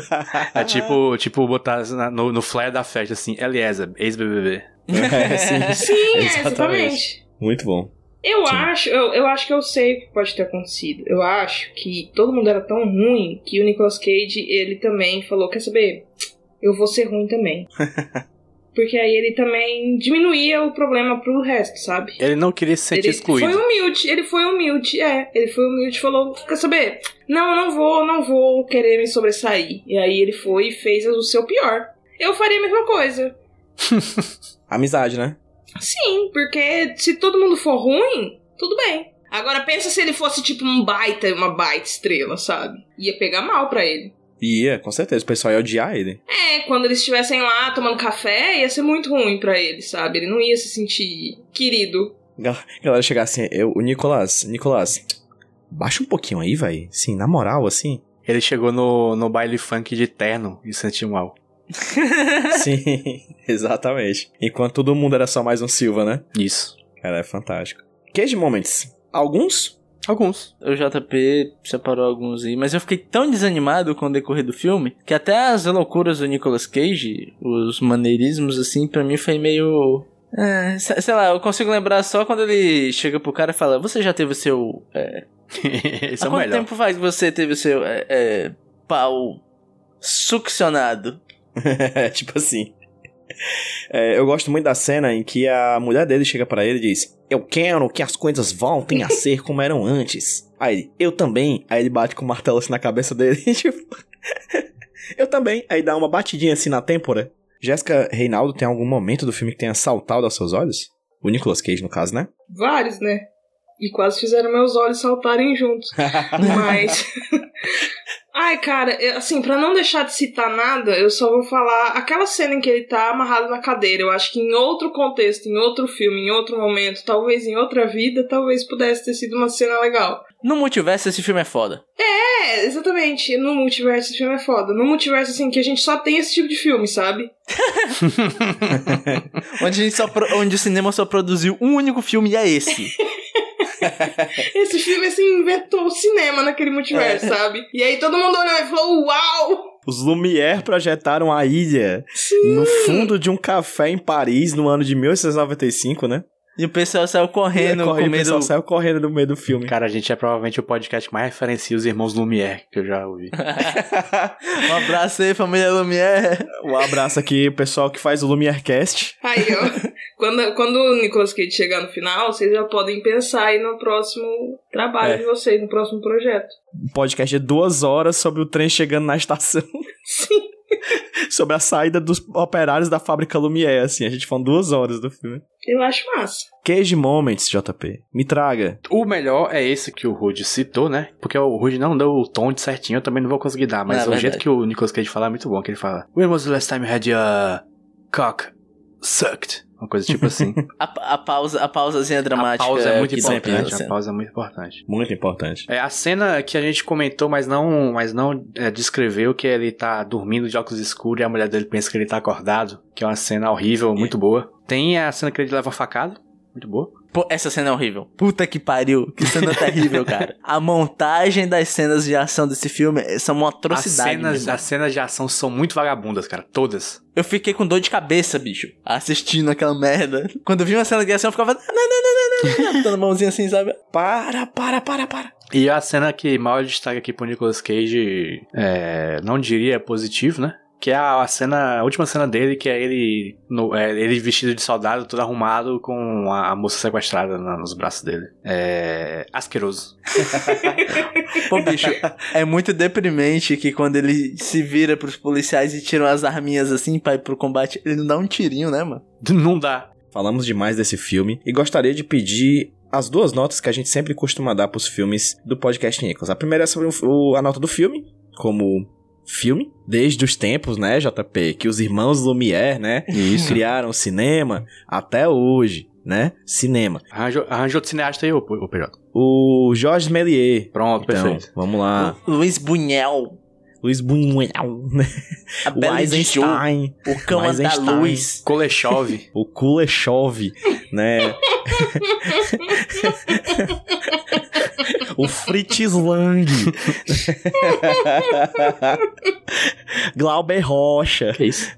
Speaker 6: É tipo, tipo botar no, no flyer da festa, assim, Eliezer, ex-BBB.
Speaker 4: é, sim.
Speaker 7: Sim, é,
Speaker 4: Exatamente.
Speaker 7: exatamente.
Speaker 4: Muito bom.
Speaker 7: Eu
Speaker 4: Sim.
Speaker 7: acho, eu, eu acho que eu sei o que pode ter acontecido. Eu acho que todo mundo era tão ruim que o Nicolas Cage, ele também falou, quer saber? Eu vou ser ruim também. Porque aí ele também diminuía o problema pro resto, sabe?
Speaker 6: Ele não queria se sentir
Speaker 7: Ele
Speaker 6: excluído.
Speaker 7: foi humilde, ele foi humilde, é. Ele foi humilde e falou: Quer saber? Não, eu não vou, não vou querer me sobressair. E aí ele foi e fez o seu pior. Eu faria a mesma coisa.
Speaker 4: Amizade, né?
Speaker 7: Sim, porque se todo mundo for ruim, tudo bem. Agora pensa se ele fosse tipo um baita, uma baita estrela, sabe? Ia pegar mal pra ele.
Speaker 4: Ia, com certeza. O pessoal ia odiar ele.
Speaker 7: É, quando eles estivessem lá tomando café, ia ser muito ruim pra ele, sabe? Ele não ia se sentir querido.
Speaker 4: Gal- Galera chegar assim, eu, o Nicolas, Nicolas, baixa um pouquinho aí, vai. Sim, na moral, assim.
Speaker 6: Ele chegou no, no baile funk de terno e sentiu mal.
Speaker 4: Sim, exatamente. Enquanto todo mundo era só mais um Silva, né?
Speaker 6: Isso.
Speaker 4: Cara, é fantástico. Cage Moments. Alguns?
Speaker 6: Alguns.
Speaker 5: O JP separou alguns aí, mas eu fiquei tão desanimado com o decorrer do filme que até as loucuras do Nicolas Cage, os maneirismos, assim, pra mim foi meio. É, se- sei lá, eu consigo lembrar só quando ele chega pro cara e fala: Você já teve o seu. É,
Speaker 6: Esse
Speaker 5: há
Speaker 6: é o
Speaker 5: quanto
Speaker 6: melhor.
Speaker 5: tempo faz que você teve o seu é, é, pau succionado?
Speaker 4: tipo assim. É, eu gosto muito da cena em que a mulher dele chega pra ele e diz: Eu quero que as coisas voltem a ser como eram antes. Aí ele, eu também. Aí ele bate com o martelo assim na cabeça dele. tipo, eu também. Aí dá uma batidinha assim na têmpora. Jéssica Reinaldo tem algum momento do filme que tenha saltado aos seus olhos? O Nicolas Cage, no caso, né?
Speaker 7: Vários, né? E quase fizeram meus olhos saltarem juntos. Mas. Ai, cara, assim, pra não deixar de citar nada, eu só vou falar aquela cena em que ele tá amarrado na cadeira. Eu acho que em outro contexto, em outro filme, em outro momento, talvez em outra vida, talvez pudesse ter sido uma cena legal.
Speaker 5: No multiverso, esse filme é foda.
Speaker 7: É, exatamente. No multiverso esse filme é foda. No multiverso, assim, que a gente só tem esse tipo de filme, sabe?
Speaker 5: Onde, a gente só pro- onde o cinema só produziu um único filme e é esse.
Speaker 7: Esse filme, assim, inventou o cinema naquele multiverso, sabe? E aí todo mundo olhou e falou: Uau!
Speaker 4: Os Lumière projetaram a ilha
Speaker 7: Sim!
Speaker 4: no fundo de um café em Paris no ano de 1895, né?
Speaker 5: E o pessoal saiu correndo,
Speaker 4: Corre-
Speaker 5: com
Speaker 4: o pessoal saiu correndo no meio do filme.
Speaker 6: Cara, a gente é provavelmente o podcast que mais referencia os irmãos Lumière que eu já ouvi.
Speaker 5: um abraço aí, família Lumière.
Speaker 4: Um abraço aqui, o pessoal que faz o Lumierecast.
Speaker 7: Aí, ó. quando, quando o Nicolas Cage chegar no final, vocês já podem pensar aí no próximo trabalho
Speaker 4: É.
Speaker 7: de vocês, no próximo projeto.
Speaker 4: Um podcast de duas horas sobre o trem chegando na estação.
Speaker 7: Sim.
Speaker 4: sobre a saída dos operários da fábrica Lumière, assim. A gente falando duas horas do filme.
Speaker 7: Eu acho massa.
Speaker 4: Cage Moments, JP. Me traga.
Speaker 6: O melhor é esse que o Rude citou, né? Porque o Rude não deu o tom de certinho, eu também não vou conseguir dar. Mas
Speaker 5: É
Speaker 6: o
Speaker 5: verdade.
Speaker 6: jeito que o Nicolas Cage fala é muito bom, que ele fala When was the last time you had your cock sucked? Uma coisa tipo assim.
Speaker 5: A, a pausa, a pausazinha dramática.
Speaker 6: a pausa é muito importante, a pausa é muito importante.
Speaker 4: Muito importante.
Speaker 6: É a cena que a gente comentou, mas não, mas não é, descreveu que ele tá dormindo de óculos escuros e a mulher dele pensa que ele tá acordado, que é uma cena horrível, muito boa. Tem a cena que ele leva uma facada, muito boa.
Speaker 5: Pô, essa cena é horrível. Puta que pariu. Que cena terrível, cara. A montagem das cenas de ação desse filme são uma
Speaker 6: As
Speaker 5: atrocidade.
Speaker 6: cenas,
Speaker 5: mesmo.
Speaker 6: as cenas de ação são muito vagabundas, cara, todas.
Speaker 5: Eu fiquei com dor de cabeça, bicho, assistindo aquela merda. Quando eu vi uma cena de ação, eu ficava. Não, não, não, não, não, não, dando mãozinha assim, sabe? Para, para, para, para.
Speaker 6: E a cena que maior destaque aqui pro Nicolas Cage, é, não diria positivo, né? Que é a, cena, a última cena dele, que é ele, no- é ele vestido de soldado, todo arrumado, com a, a moça sequestrada na- nos braços dele. É. asqueroso.
Speaker 5: Pô, bicho, é muito deprimente que quando ele se vira pros policiais e tiram as arminhas assim pra ir pro combate, ele não dá um tirinho, né, mano?
Speaker 6: Não dá.
Speaker 4: Falamos demais desse filme e gostaria de pedir as duas notas que a gente sempre costuma dar pros filmes do podcast Nichols. A primeira é sobre o- a nota do filme, como filme, desde os tempos, né, JP, que os irmãos Lumière, né,
Speaker 6: Isso.
Speaker 4: criaram o cinema até hoje, né, cinema.
Speaker 6: Arranjou, arranjou outro cineasta aí, ô, ô PJ.
Speaker 4: O Jorge Méliès.
Speaker 6: Pronto,
Speaker 4: Então,
Speaker 6: perfeito.
Speaker 4: vamos lá.
Speaker 5: Luiz Bunhel,
Speaker 4: Luiz Buñuel, né?
Speaker 5: a
Speaker 4: o
Speaker 5: Bela Joe,
Speaker 4: Eisenstein,
Speaker 5: o cão da luz.
Speaker 6: Kuleshov.
Speaker 4: o Kuleshov, né? o Fritz Lang. Glauber Rocha.
Speaker 6: que isso?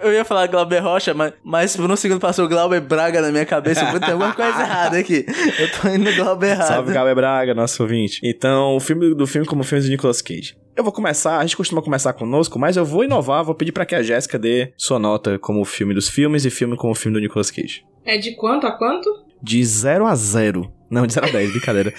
Speaker 5: Eu ia falar Glauber Rocha, mas, mas por um segundo passou Glauber Braga na minha cabeça. Eu Tem alguma coisa errada aqui. Eu tô indo no Glauber errado.
Speaker 4: Salve, Glauber Braga, nosso ouvinte. Então, o filme do filme como filme de Nicolas Cage. Eu vou começar, a gente costuma começar conosco, mas eu vou inovar, vou pedir pra que a Jéssica dê sua nota como filme dos filmes e filme como filme do Nicolas Cage.
Speaker 7: É de quanto a quanto?
Speaker 4: De 0 a 0. Não, de 0 a 10, brincadeira.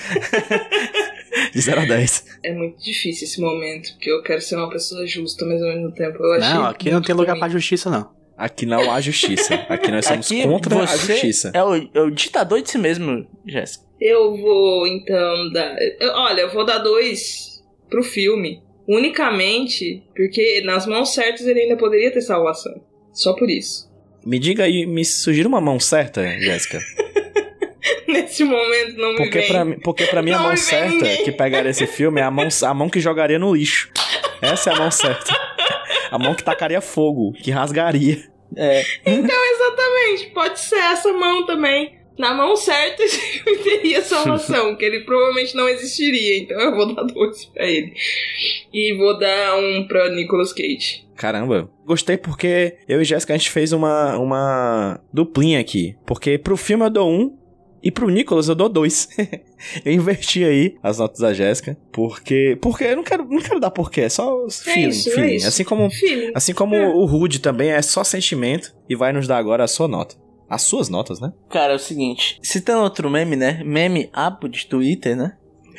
Speaker 4: de 0 a 10.
Speaker 7: É muito difícil esse momento, porque eu quero ser uma pessoa justa, mas ao mesmo tempo eu achei.
Speaker 6: Não, aqui não tem lugar pra justiça, não.
Speaker 4: Aqui não há justiça. Aqui nós somos
Speaker 5: Aqui,
Speaker 4: contra a justiça.
Speaker 5: É o, é o ditador de si mesmo, Jéssica.
Speaker 7: Eu vou então dar. eu- olha, eu vou dar dois pro filme. Unicamente porque nas mãos certas ele ainda poderia ter salvação. Só por isso.
Speaker 4: Me diga aí, me sugira uma mão certa, Jéssica.
Speaker 7: Nesse momento não me
Speaker 4: Porque
Speaker 7: vem.
Speaker 4: pra, mim- porque pra mim a
Speaker 7: Não
Speaker 4: mão
Speaker 7: me vem
Speaker 4: certa
Speaker 7: ninguém.
Speaker 4: que pegaria esse filme é a mão, a mão que jogaria no lixo. Essa é a mão certa. A mão que tacaria fogo, que rasgaria.
Speaker 5: É.
Speaker 7: Então, exatamente, pode ser essa mão também. Na mão certa filme teria salvação, que ele provavelmente não existiria. Então eu vou dar dois pra ele. E vou dar um pra Nicolas Cage.
Speaker 4: Caramba. Gostei porque eu e Jéssica a gente fez uma, uma duplinha aqui. Porque pro filme eu dou um e pro Nicolas eu dou dois. eu inverti aí as notas da Jéssica. Porque. Porque eu não quero, não quero dar porquê, é só feeling.
Speaker 7: isso, é
Speaker 4: feeling.
Speaker 7: isso.
Speaker 4: Assim como,
Speaker 7: Feeling.
Speaker 4: assim como
Speaker 7: É.
Speaker 4: o Rude também é só sentimento e vai nos dar agora a sua nota. As suas notas, né?
Speaker 5: Cara, é o seguinte, citando outro meme, né? Meme abo de Twitter, né?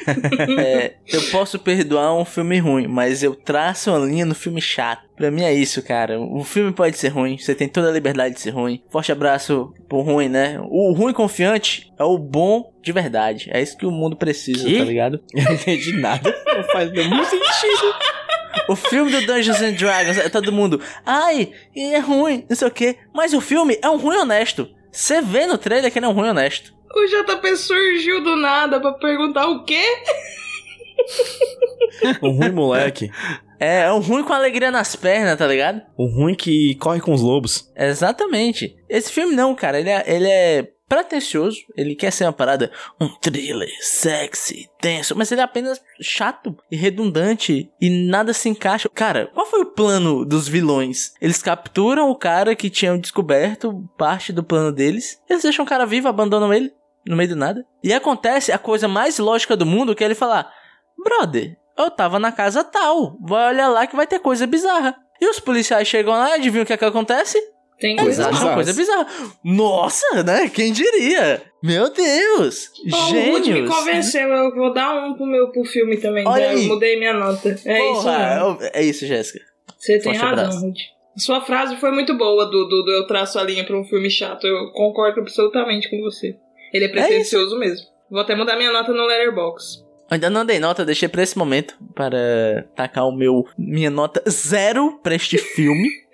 Speaker 5: É, eu posso perdoar um filme ruim, mas eu traço uma linha no filme chato. Pra mim é isso, cara. O filme pode ser ruim, você tem toda a liberdade de ser ruim. Forte abraço pro ruim, né? O ruim confiante é o bom de verdade. É isso que o mundo precisa,
Speaker 6: Que?
Speaker 5: tá ligado?
Speaker 4: Eu não entendi nada. Não faz nenhum sentido.
Speaker 5: O filme do Dungeons and Dragons, é todo mundo, ai, é ruim, não sei o que. Mas o filme é um ruim honesto. Você vê no trailer que ele é um ruim honesto.
Speaker 7: O JP surgiu do nada pra perguntar o quê?
Speaker 4: Um ruim moleque.
Speaker 5: É, é um ruim com alegria nas pernas, tá ligado?
Speaker 4: Um ruim que corre com os lobos.
Speaker 5: Exatamente. Esse filme não, cara, ele é, ele é pretencioso, ele quer ser uma parada, um thriller, sexy, tenso, mas ele é apenas chato e redundante e nada se encaixa. Cara, qual foi o plano dos vilões? Eles capturam o cara que tinham descoberto parte do plano deles, eles deixam o cara vivo, abandonam ele no meio do nada. E acontece a coisa mais lógica do mundo, que é ele falar: "Brother, eu tava na casa tal, vai olhar lá que vai ter coisa bizarra". E os policiais chegam lá, adivinham o que é que acontece?
Speaker 7: Tem coisa
Speaker 5: acham
Speaker 4: bizarras.
Speaker 5: coisa bizarra. Nossa, né? Quem diria? Meu Deus!
Speaker 7: Ó, o Rude me
Speaker 5: Gênios!
Speaker 7: convenceu, eu vou dar um pro meu pro filme também.
Speaker 5: Olha
Speaker 7: já,
Speaker 5: aí.
Speaker 7: eu mudei minha nota. É isso
Speaker 5: Porra,
Speaker 7: mesmo.
Speaker 5: é isso, Jéssica.
Speaker 7: Você tem
Speaker 5: Forte
Speaker 7: razão. Rude. Sua frase foi muito boa, do, do, do eu traço a linha pra um filme chato. Eu concordo absolutamente com você. Ele é pretencioso mesmo. Vou até mudar minha nota no Letterboxd.
Speaker 5: Ainda não dei nota, deixei pra esse momento para tacar o meu minha nota zero pra este filme.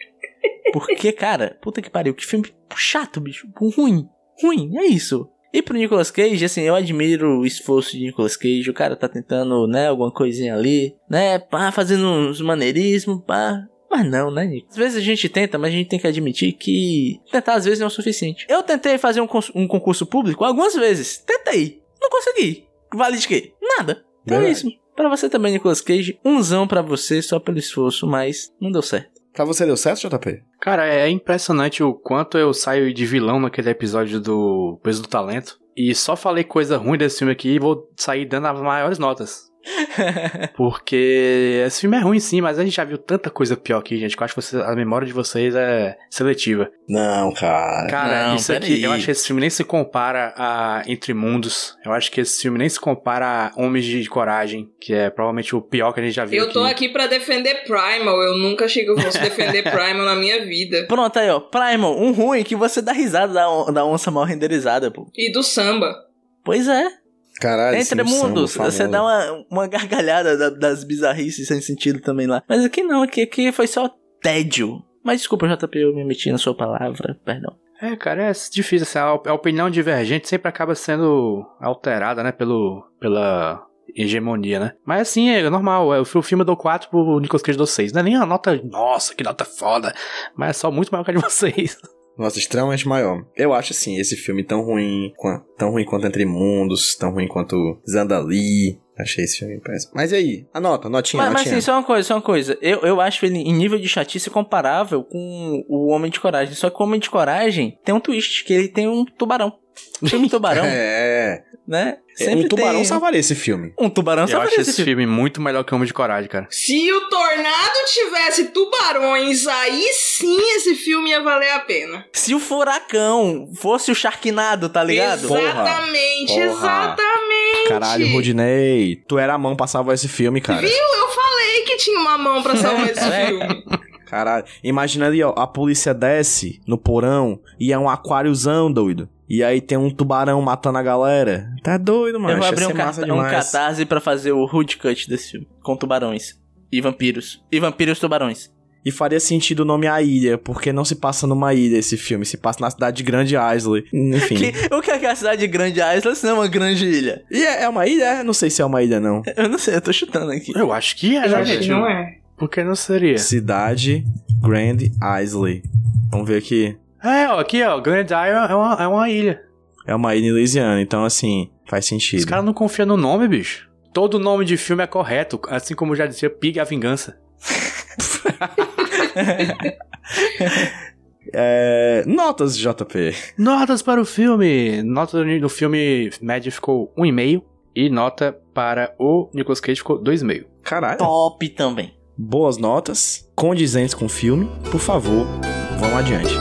Speaker 5: Porque, cara, puta que pariu, que filme chato, bicho. Ruim. Ruim, é isso. E pro Nicolas Cage, assim, eu admiro o esforço de Nicolas Cage. O cara tá tentando, né, alguma coisinha ali, né, pá, fazendo uns maneirismos, pá. Mas não, né, Nico? Às vezes a gente tenta, mas a gente tem que admitir que tentar às vezes não é o suficiente. Eu tentei fazer um, um concurso público algumas vezes. Tentei. Não consegui. Vale de quê? Nada. Então é isso. Pra você também, Nicolas Cage, umzão pra você só pelo esforço, mas não deu certo.
Speaker 4: Pra você deu certo, JP?
Speaker 6: Cara, é impressionante o quanto eu saio de vilão naquele episódio do Peso do Talento. E só falei coisa ruim desse filme aqui e vou sair dando as maiores notas. Porque esse filme é ruim sim, mas a gente já viu tanta coisa pior aqui, gente. Que eu acho que você- a memória de vocês é seletiva.
Speaker 4: Não, cara.
Speaker 6: Cara,
Speaker 5: Não,
Speaker 6: isso aqui, eu acho que esse filme nem se compara a Entre Mundos. Eu acho que esse filme nem se compara a Homens de Coragem, que é provavelmente o pior que a gente já viu.
Speaker 7: Eu tô aqui pra defender Primal. Eu nunca achei que eu fosse defender Primal na minha vida.
Speaker 5: Pronto aí, ó. Primal, um ruim que você dá risada da, on- da onça mal renderizada, pô.
Speaker 7: E do samba.
Speaker 5: Pois é.
Speaker 4: Caralho,
Speaker 5: Entre mundos, você dá uma, uma gargalhada da- das bizarrices sem sentido também lá. Mas aqui não, aqui, aqui foi só tédio. Mas desculpa, JP, eu me meti na sua palavra, perdão.
Speaker 6: É, cara, é difícil. Assim, a op- a opinião divergente sempre acaba sendo alterada, né? Pelo, pela hegemonia, né? Mas assim, é normal. é, O filme eu dou 4 pro Nicolas Cage dou 6. Não é nem a nota, nossa, que nota foda. Mas é só muito maior que a de vocês.
Speaker 4: Nossa, extremamente maior. Eu acho assim, esse filme tão ruim, tão ruim quanto Entre Mundos, tão ruim quanto Zandali. Achei esse filme péssimo. Mas e aí? Anota, notinha,
Speaker 5: Mas, mas
Speaker 4: notinha.
Speaker 5: assim, só uma coisa, só uma coisa. Eu, eu acho ele em nível de chatice comparável com o Homem de Coragem. Só que o Homem de Coragem tem um twist, que ele tem um tubarão. Filme Tubarão,
Speaker 4: É,
Speaker 5: né?
Speaker 4: um tubarão
Speaker 5: tem
Speaker 4: salvaria esse filme.
Speaker 5: Um tubarão
Speaker 6: eu
Speaker 5: salvaria
Speaker 6: acho
Speaker 5: esse
Speaker 6: filme muito melhor que Homem de Coragem, cara.
Speaker 7: Se o Tornado tivesse tubarões, aí sim esse filme ia valer a pena.
Speaker 5: Se o furacão fosse o Sharknado, tá ligado?
Speaker 7: Exatamente,
Speaker 4: Porra.
Speaker 7: exatamente.
Speaker 4: Caralho, Rudinei, tu era a mão pra salvar esse filme, cara.
Speaker 7: Eu falei que tinha uma mão pra salvar esse
Speaker 5: É.
Speaker 7: filme.
Speaker 4: Caralho, imagina ali, ó, a polícia desce no porão e é um aquáriozão, doido. E aí tem um tubarão matando a galera. Tá doido, mano.
Speaker 5: Eu vou abrir um, um catarse pra fazer o hood cut desse filme, com tubarões. E vampiros. E vampiros tubarões.
Speaker 4: E faria sentido o nome A Ilha, porque não se passa numa ilha esse filme, se passa na cidade de Grande Isley. Enfim.
Speaker 5: Que- o que é que é a cidade de Grande Isla se não é uma grande ilha?
Speaker 4: E é, é uma ilha? Não sei se é uma ilha, não.
Speaker 5: Eu não sei, eu tô chutando aqui.
Speaker 6: Eu acho que é,
Speaker 7: Eu acho que
Speaker 6: gente?
Speaker 7: não é.
Speaker 6: Por que não seria?
Speaker 4: Cidade Grand Isley. Vamos ver aqui.
Speaker 6: É, ó, aqui, ó, Grand Isle é uma, é uma ilha.
Speaker 4: É uma ilha em Louisiana, então assim, faz
Speaker 6: Os
Speaker 4: sentido.
Speaker 6: caras não confiam no nome, bicho. Todo nome de filme é correto, assim como já dizia Pig a Vingança.
Speaker 4: É, notas, JP.
Speaker 6: Notas para o filme. Nota no no filme média ficou 1,5 e nota para o Nicolas Cage ficou 2,5.
Speaker 4: Caralho.
Speaker 5: Top também.
Speaker 4: Boas notas, condizentes com o filme. Por favor, vamos adiante.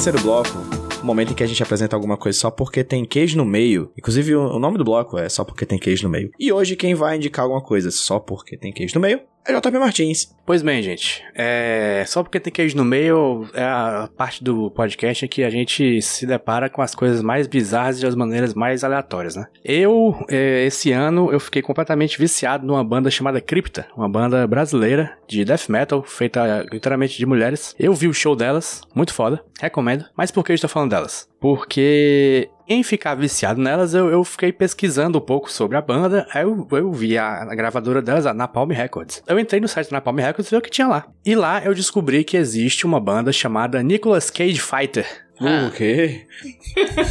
Speaker 4: Terceiro bloco, o momento em que a gente apresenta alguma coisa só porque tem queijo no meio. Inclusive, o nome do bloco é só porque tem queijo no meio. E hoje, quem vai indicar alguma coisa só porque tem queijo no meio é JP Martins.
Speaker 6: Pois bem, gente. É, só porque tem queijo no meio, é a parte do podcast que a gente se depara com as coisas mais bizarras e das maneiras mais aleatórias, né? Eu, é, esse ano, eu fiquei completamente viciado numa banda chamada Cripta, uma banda brasileira de death metal, feita literalmente de mulheres. Eu vi o show delas, muito foda, recomendo. Mas por que eu estou falando delas? Porque em ficar viciado nelas, eu, eu fiquei pesquisando um pouco sobre a banda. Aí eu, eu vi a, a gravadora delas, a Napalm Records. Eu entrei no site da Napalm Records e vi o que tinha lá. E lá eu descobri que existe uma banda chamada Nicolas Cage Fighter.
Speaker 5: Ah.
Speaker 4: O quê?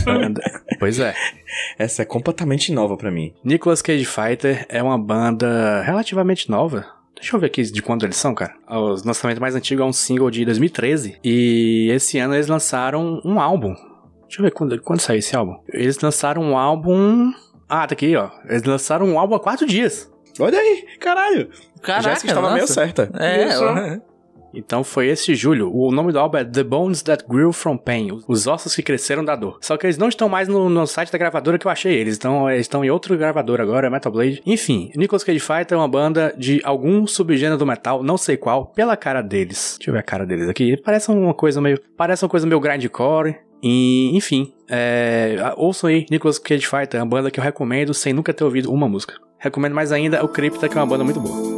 Speaker 6: Banda- pois é.
Speaker 4: Essa é completamente nova pra mim.
Speaker 6: Nicolas Cage Fighter é uma banda relativamente nova. Deixa eu ver aqui de quando eles são, cara. O lançamento mais antigo é um single de 2013. E esse ano eles lançaram um álbum. Deixa eu ver quando, quando saiu esse álbum. Eles lançaram um álbum. Ah, tá aqui, ó. Eles lançaram um álbum há quatro dias.
Speaker 4: Olha aí, caralho.
Speaker 5: Caraca,
Speaker 4: Jéssica estava meio
Speaker 5: nossa.
Speaker 4: certa.
Speaker 5: É, eu-
Speaker 6: Então foi esse julho. O nome do álbum é The Bones That Grew From Pain. Os ossos que cresceram da dor. Só que eles não estão mais no, no site da gravadora que eu achei eles. Estão, eles estão em outro gravador agora, Metal Blade. Enfim, Nicolas Cage Fighter é uma banda de algum subgênero do metal, não sei qual, pela cara deles. Deixa eu ver a cara deles aqui. Parece uma coisa meio. Parece uma coisa meio grindcore. E, enfim, é, ouçam aí Nicolas Cage Fighter, uma banda que eu recomendo sem nunca ter ouvido uma música. Recomendo mais ainda o Crypta, que é uma banda muito boa.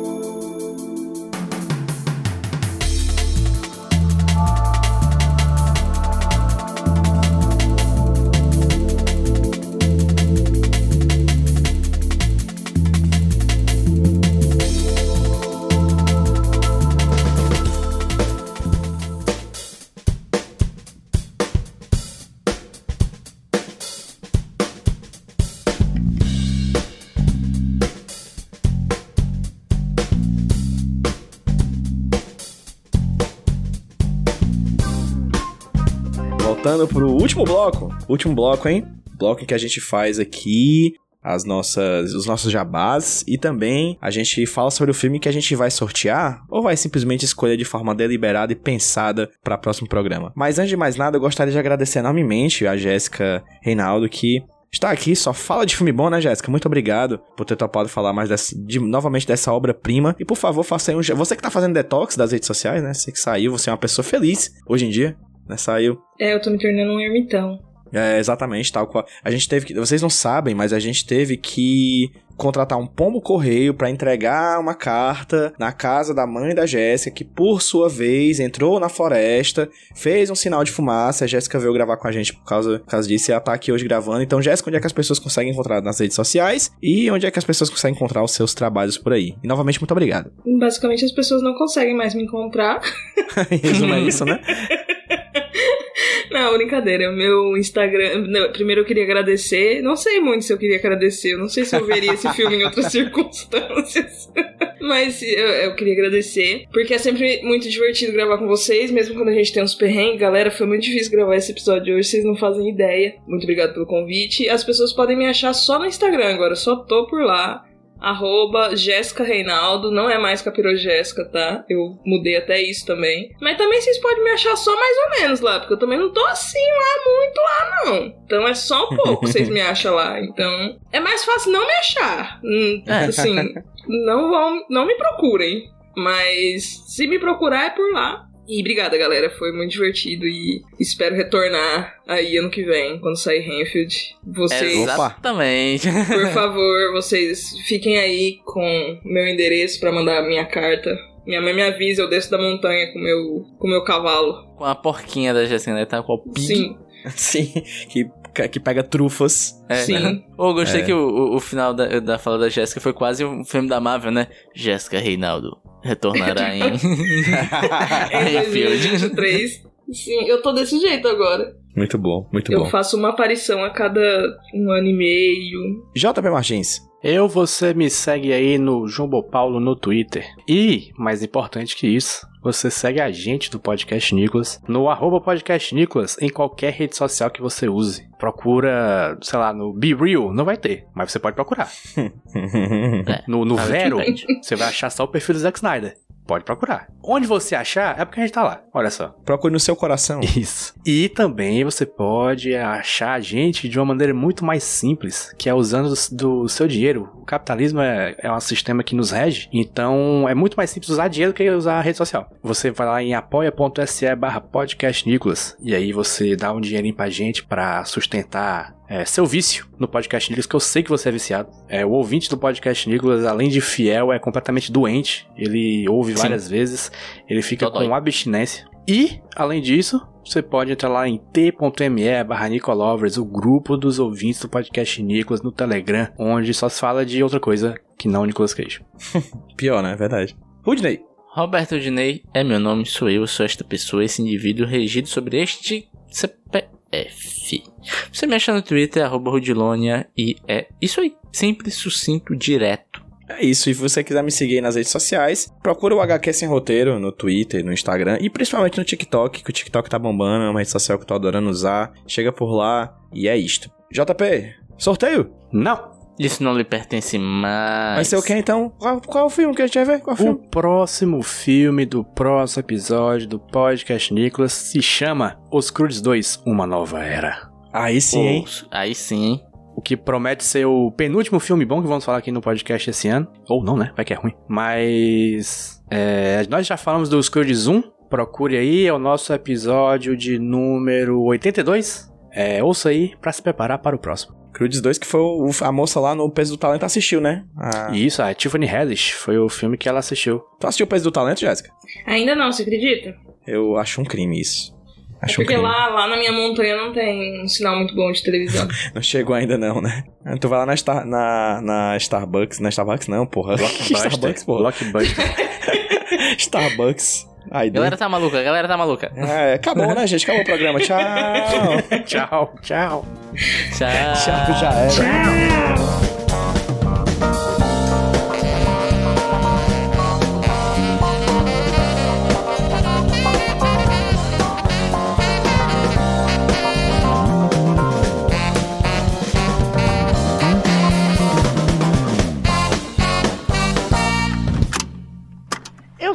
Speaker 4: Último bloco, hein? Bloco em que a gente faz aqui as nossas, os nossos jabás e também a gente fala sobre o filme que a gente vai sortear ou vai simplesmente escolher de forma deliberada e pensada para próximo programa. Mas antes de mais nada, eu gostaria de agradecer enormemente a Jéssica Reinaldo que está aqui, só fala de filme bom, né, Jéssica? Muito obrigado por ter topado falar mais dessa, de- novamente dessa obra-prima. E por favor, faça aí um. Você que tá fazendo detox das redes sociais, né? Você que saiu, você é uma pessoa feliz hoje em dia, né? Saiu.
Speaker 7: É, eu tô me tornando um ermitão.
Speaker 4: É, exatamente, tal qual. A gente teve que. Vocês não sabem, mas a gente teve que contratar um pombo correio pra entregar uma carta na casa da mãe da Jéssica, que por sua vez entrou na floresta, fez um sinal de fumaça. A Jéssica veio gravar com a gente por causa, por causa disso e ela tá aqui hoje gravando. Então, Jéssica, onde é que as pessoas conseguem encontrar nas redes sociais e onde é que as pessoas conseguem encontrar os seus trabalhos por aí? E novamente, muito obrigado.
Speaker 7: Basicamente as pessoas não conseguem mais me encontrar.
Speaker 4: Resumo, é isso, né?
Speaker 7: Não, brincadeira. Meu Instagram. não, primeiro eu queria agradecer. Não sei muito se eu queria agradecer. Eu não sei se eu veria esse filme em outras circunstâncias. Mas eu, eu queria agradecer, porque é sempre muito divertido gravar com vocês, mesmo quando a gente tem uns perrengues. Galera, foi muito difícil gravar esse episódio hoje, vocês não fazem ideia. Muito obrigado pelo convite. As pessoas podem me achar só no Instagram agora, só tô por lá arroba Jéssica Reinaldo, não é mais Capiro Jéssica, tá? Eu mudei até isso também. Mas também vocês podem me achar só mais ou menos lá, porque eu também não tô assim lá, muito lá, não. Então é só um pouco vocês me acham lá. Então é mais fácil não me achar. Hum,
Speaker 5: É.
Speaker 7: Assim, não vão, não me procurem. Mas se me procurar é por lá. E obrigada, galera. Foi muito divertido e espero retornar aí ano que vem, quando sair Renfield. Vocês,
Speaker 5: Exatamente.
Speaker 7: por favor, vocês fiquem aí com meu endereço pra mandar a minha carta. Minha mãe me avisa, eu desço da montanha com meu, com meu cavalo.
Speaker 5: com a porquinha da Jéssica, né? Tá com o pig.
Speaker 7: Sim,
Speaker 4: Sim, que, que pega trufas.
Speaker 5: É,
Speaker 7: sim.
Speaker 5: né? Ô, eu gostei
Speaker 4: É.
Speaker 5: que o, o, o final da, da fala da Jéssica foi quase um filme da Marvel, né? Jéssica Reinaldo retornará em
Speaker 7: Em
Speaker 5: Renfield.
Speaker 7: 2023. Sim, eu tô desse jeito agora.
Speaker 4: Muito bom, muito
Speaker 7: Eu
Speaker 4: bom.
Speaker 7: faço uma aparição a cada um ano e meio.
Speaker 4: JP Martins.
Speaker 6: Eu, você me segue aí no Jumbo Paulo no Twitter. E, mais importante que isso, você segue a gente do Podcast Nicolas no arroba Podcast Nicolas em qualquer rede social que você use. Procura, sei lá, no Be Real, não vai ter, mas você pode procurar. No, no
Speaker 5: Ah,
Speaker 6: Vero, você vai achar só o perfil do Zack Snyder. Pode procurar. Onde você achar, é porque a gente tá lá. Olha só.
Speaker 4: Procure no seu coração.
Speaker 6: Isso. E também você pode achar a gente de uma maneira muito mais simples, que é usando do seu dinheiro. O capitalismo é, é um sistema que nos rege, então é muito mais simples usar dinheiro que usar a rede social. Você vai lá em apoia.se barra podcastnicolas e aí você dá um dinheirinho pra gente pra sustentar é, seu vício no podcast Nicolas, que eu sei que você é viciado. É, o ouvinte do podcast Nicolas, além de fiel, é completamente doente. Ele ouve
Speaker 5: Sim.
Speaker 6: várias vezes, ele fica
Speaker 5: Dodói.
Speaker 6: com abstinência. E, além disso, você pode entrar lá em t.me barra Nicolovers, o grupo dos ouvintes do podcast Nicolas no Telegram, onde só se fala de outra coisa que não Nicolas Cage.
Speaker 4: Pior, né? Verdade. Rudney.
Speaker 5: Roberto Diney é meu nome, sou eu, sou esta pessoa, esse indivíduo regido sobre este CPF. Você me acha no Twitter, arroba Rudilonia, e é isso aí. Simples, sucinto, direto.
Speaker 4: É isso. E se você quiser me seguir aí nas redes sociais, procura o HQ Sem Roteiro no Twitter, no Instagram e principalmente no TikTok, que o TikTok tá bombando, é uma rede social que eu tô adorando usar. Chega por lá e é isto. JP, sorteio?
Speaker 6: Não!
Speaker 5: Isso não lhe pertence mais.
Speaker 4: Vai ser o que então? Qual, qual é o filme que a gente vai ver? Qual é o
Speaker 6: O
Speaker 4: filme?
Speaker 6: próximo filme do próximo episódio do podcast Nicolas se chama Os Crudes 2, Uma Nova Era.
Speaker 4: Aí sim, hein?
Speaker 5: Pô, Aí sim, hein?
Speaker 6: O que promete ser o penúltimo filme bom que vamos falar aqui no podcast esse ano. Ou não, né? Vai que é ruim. Mas. é, nós já falamos dos Crudes 1. Procure aí, é o nosso episódio de número 82. É, ouça aí pra se preparar para o próximo.
Speaker 4: Crudes 2, que foi o- a moça lá no Peso do Talento assistiu, né?
Speaker 6: E isso, a Tiffany Haddish foi o filme que ela assistiu.
Speaker 4: Tu assistiu o Peso do Talento, Jéssica?
Speaker 7: Ainda não, você acredita?
Speaker 4: Eu acho um crime isso. Acho
Speaker 7: porque lá, lá na minha montanha não tem um sinal muito bom de televisão.
Speaker 4: Não chegou ainda não, né? Tu vai lá na, Star, na, na Starbucks. Na Starbucks não, porra. Starbucks, porra.
Speaker 6: Blockbuster.
Speaker 4: Starbucks. Aí,
Speaker 5: Galera tá maluca, a galera tá maluca.
Speaker 4: É, acabou, né, gente? Acabou o programa. Tchau.
Speaker 6: tchau, tchau.
Speaker 5: Tchau.
Speaker 4: Tchau, já era.
Speaker 1: Eu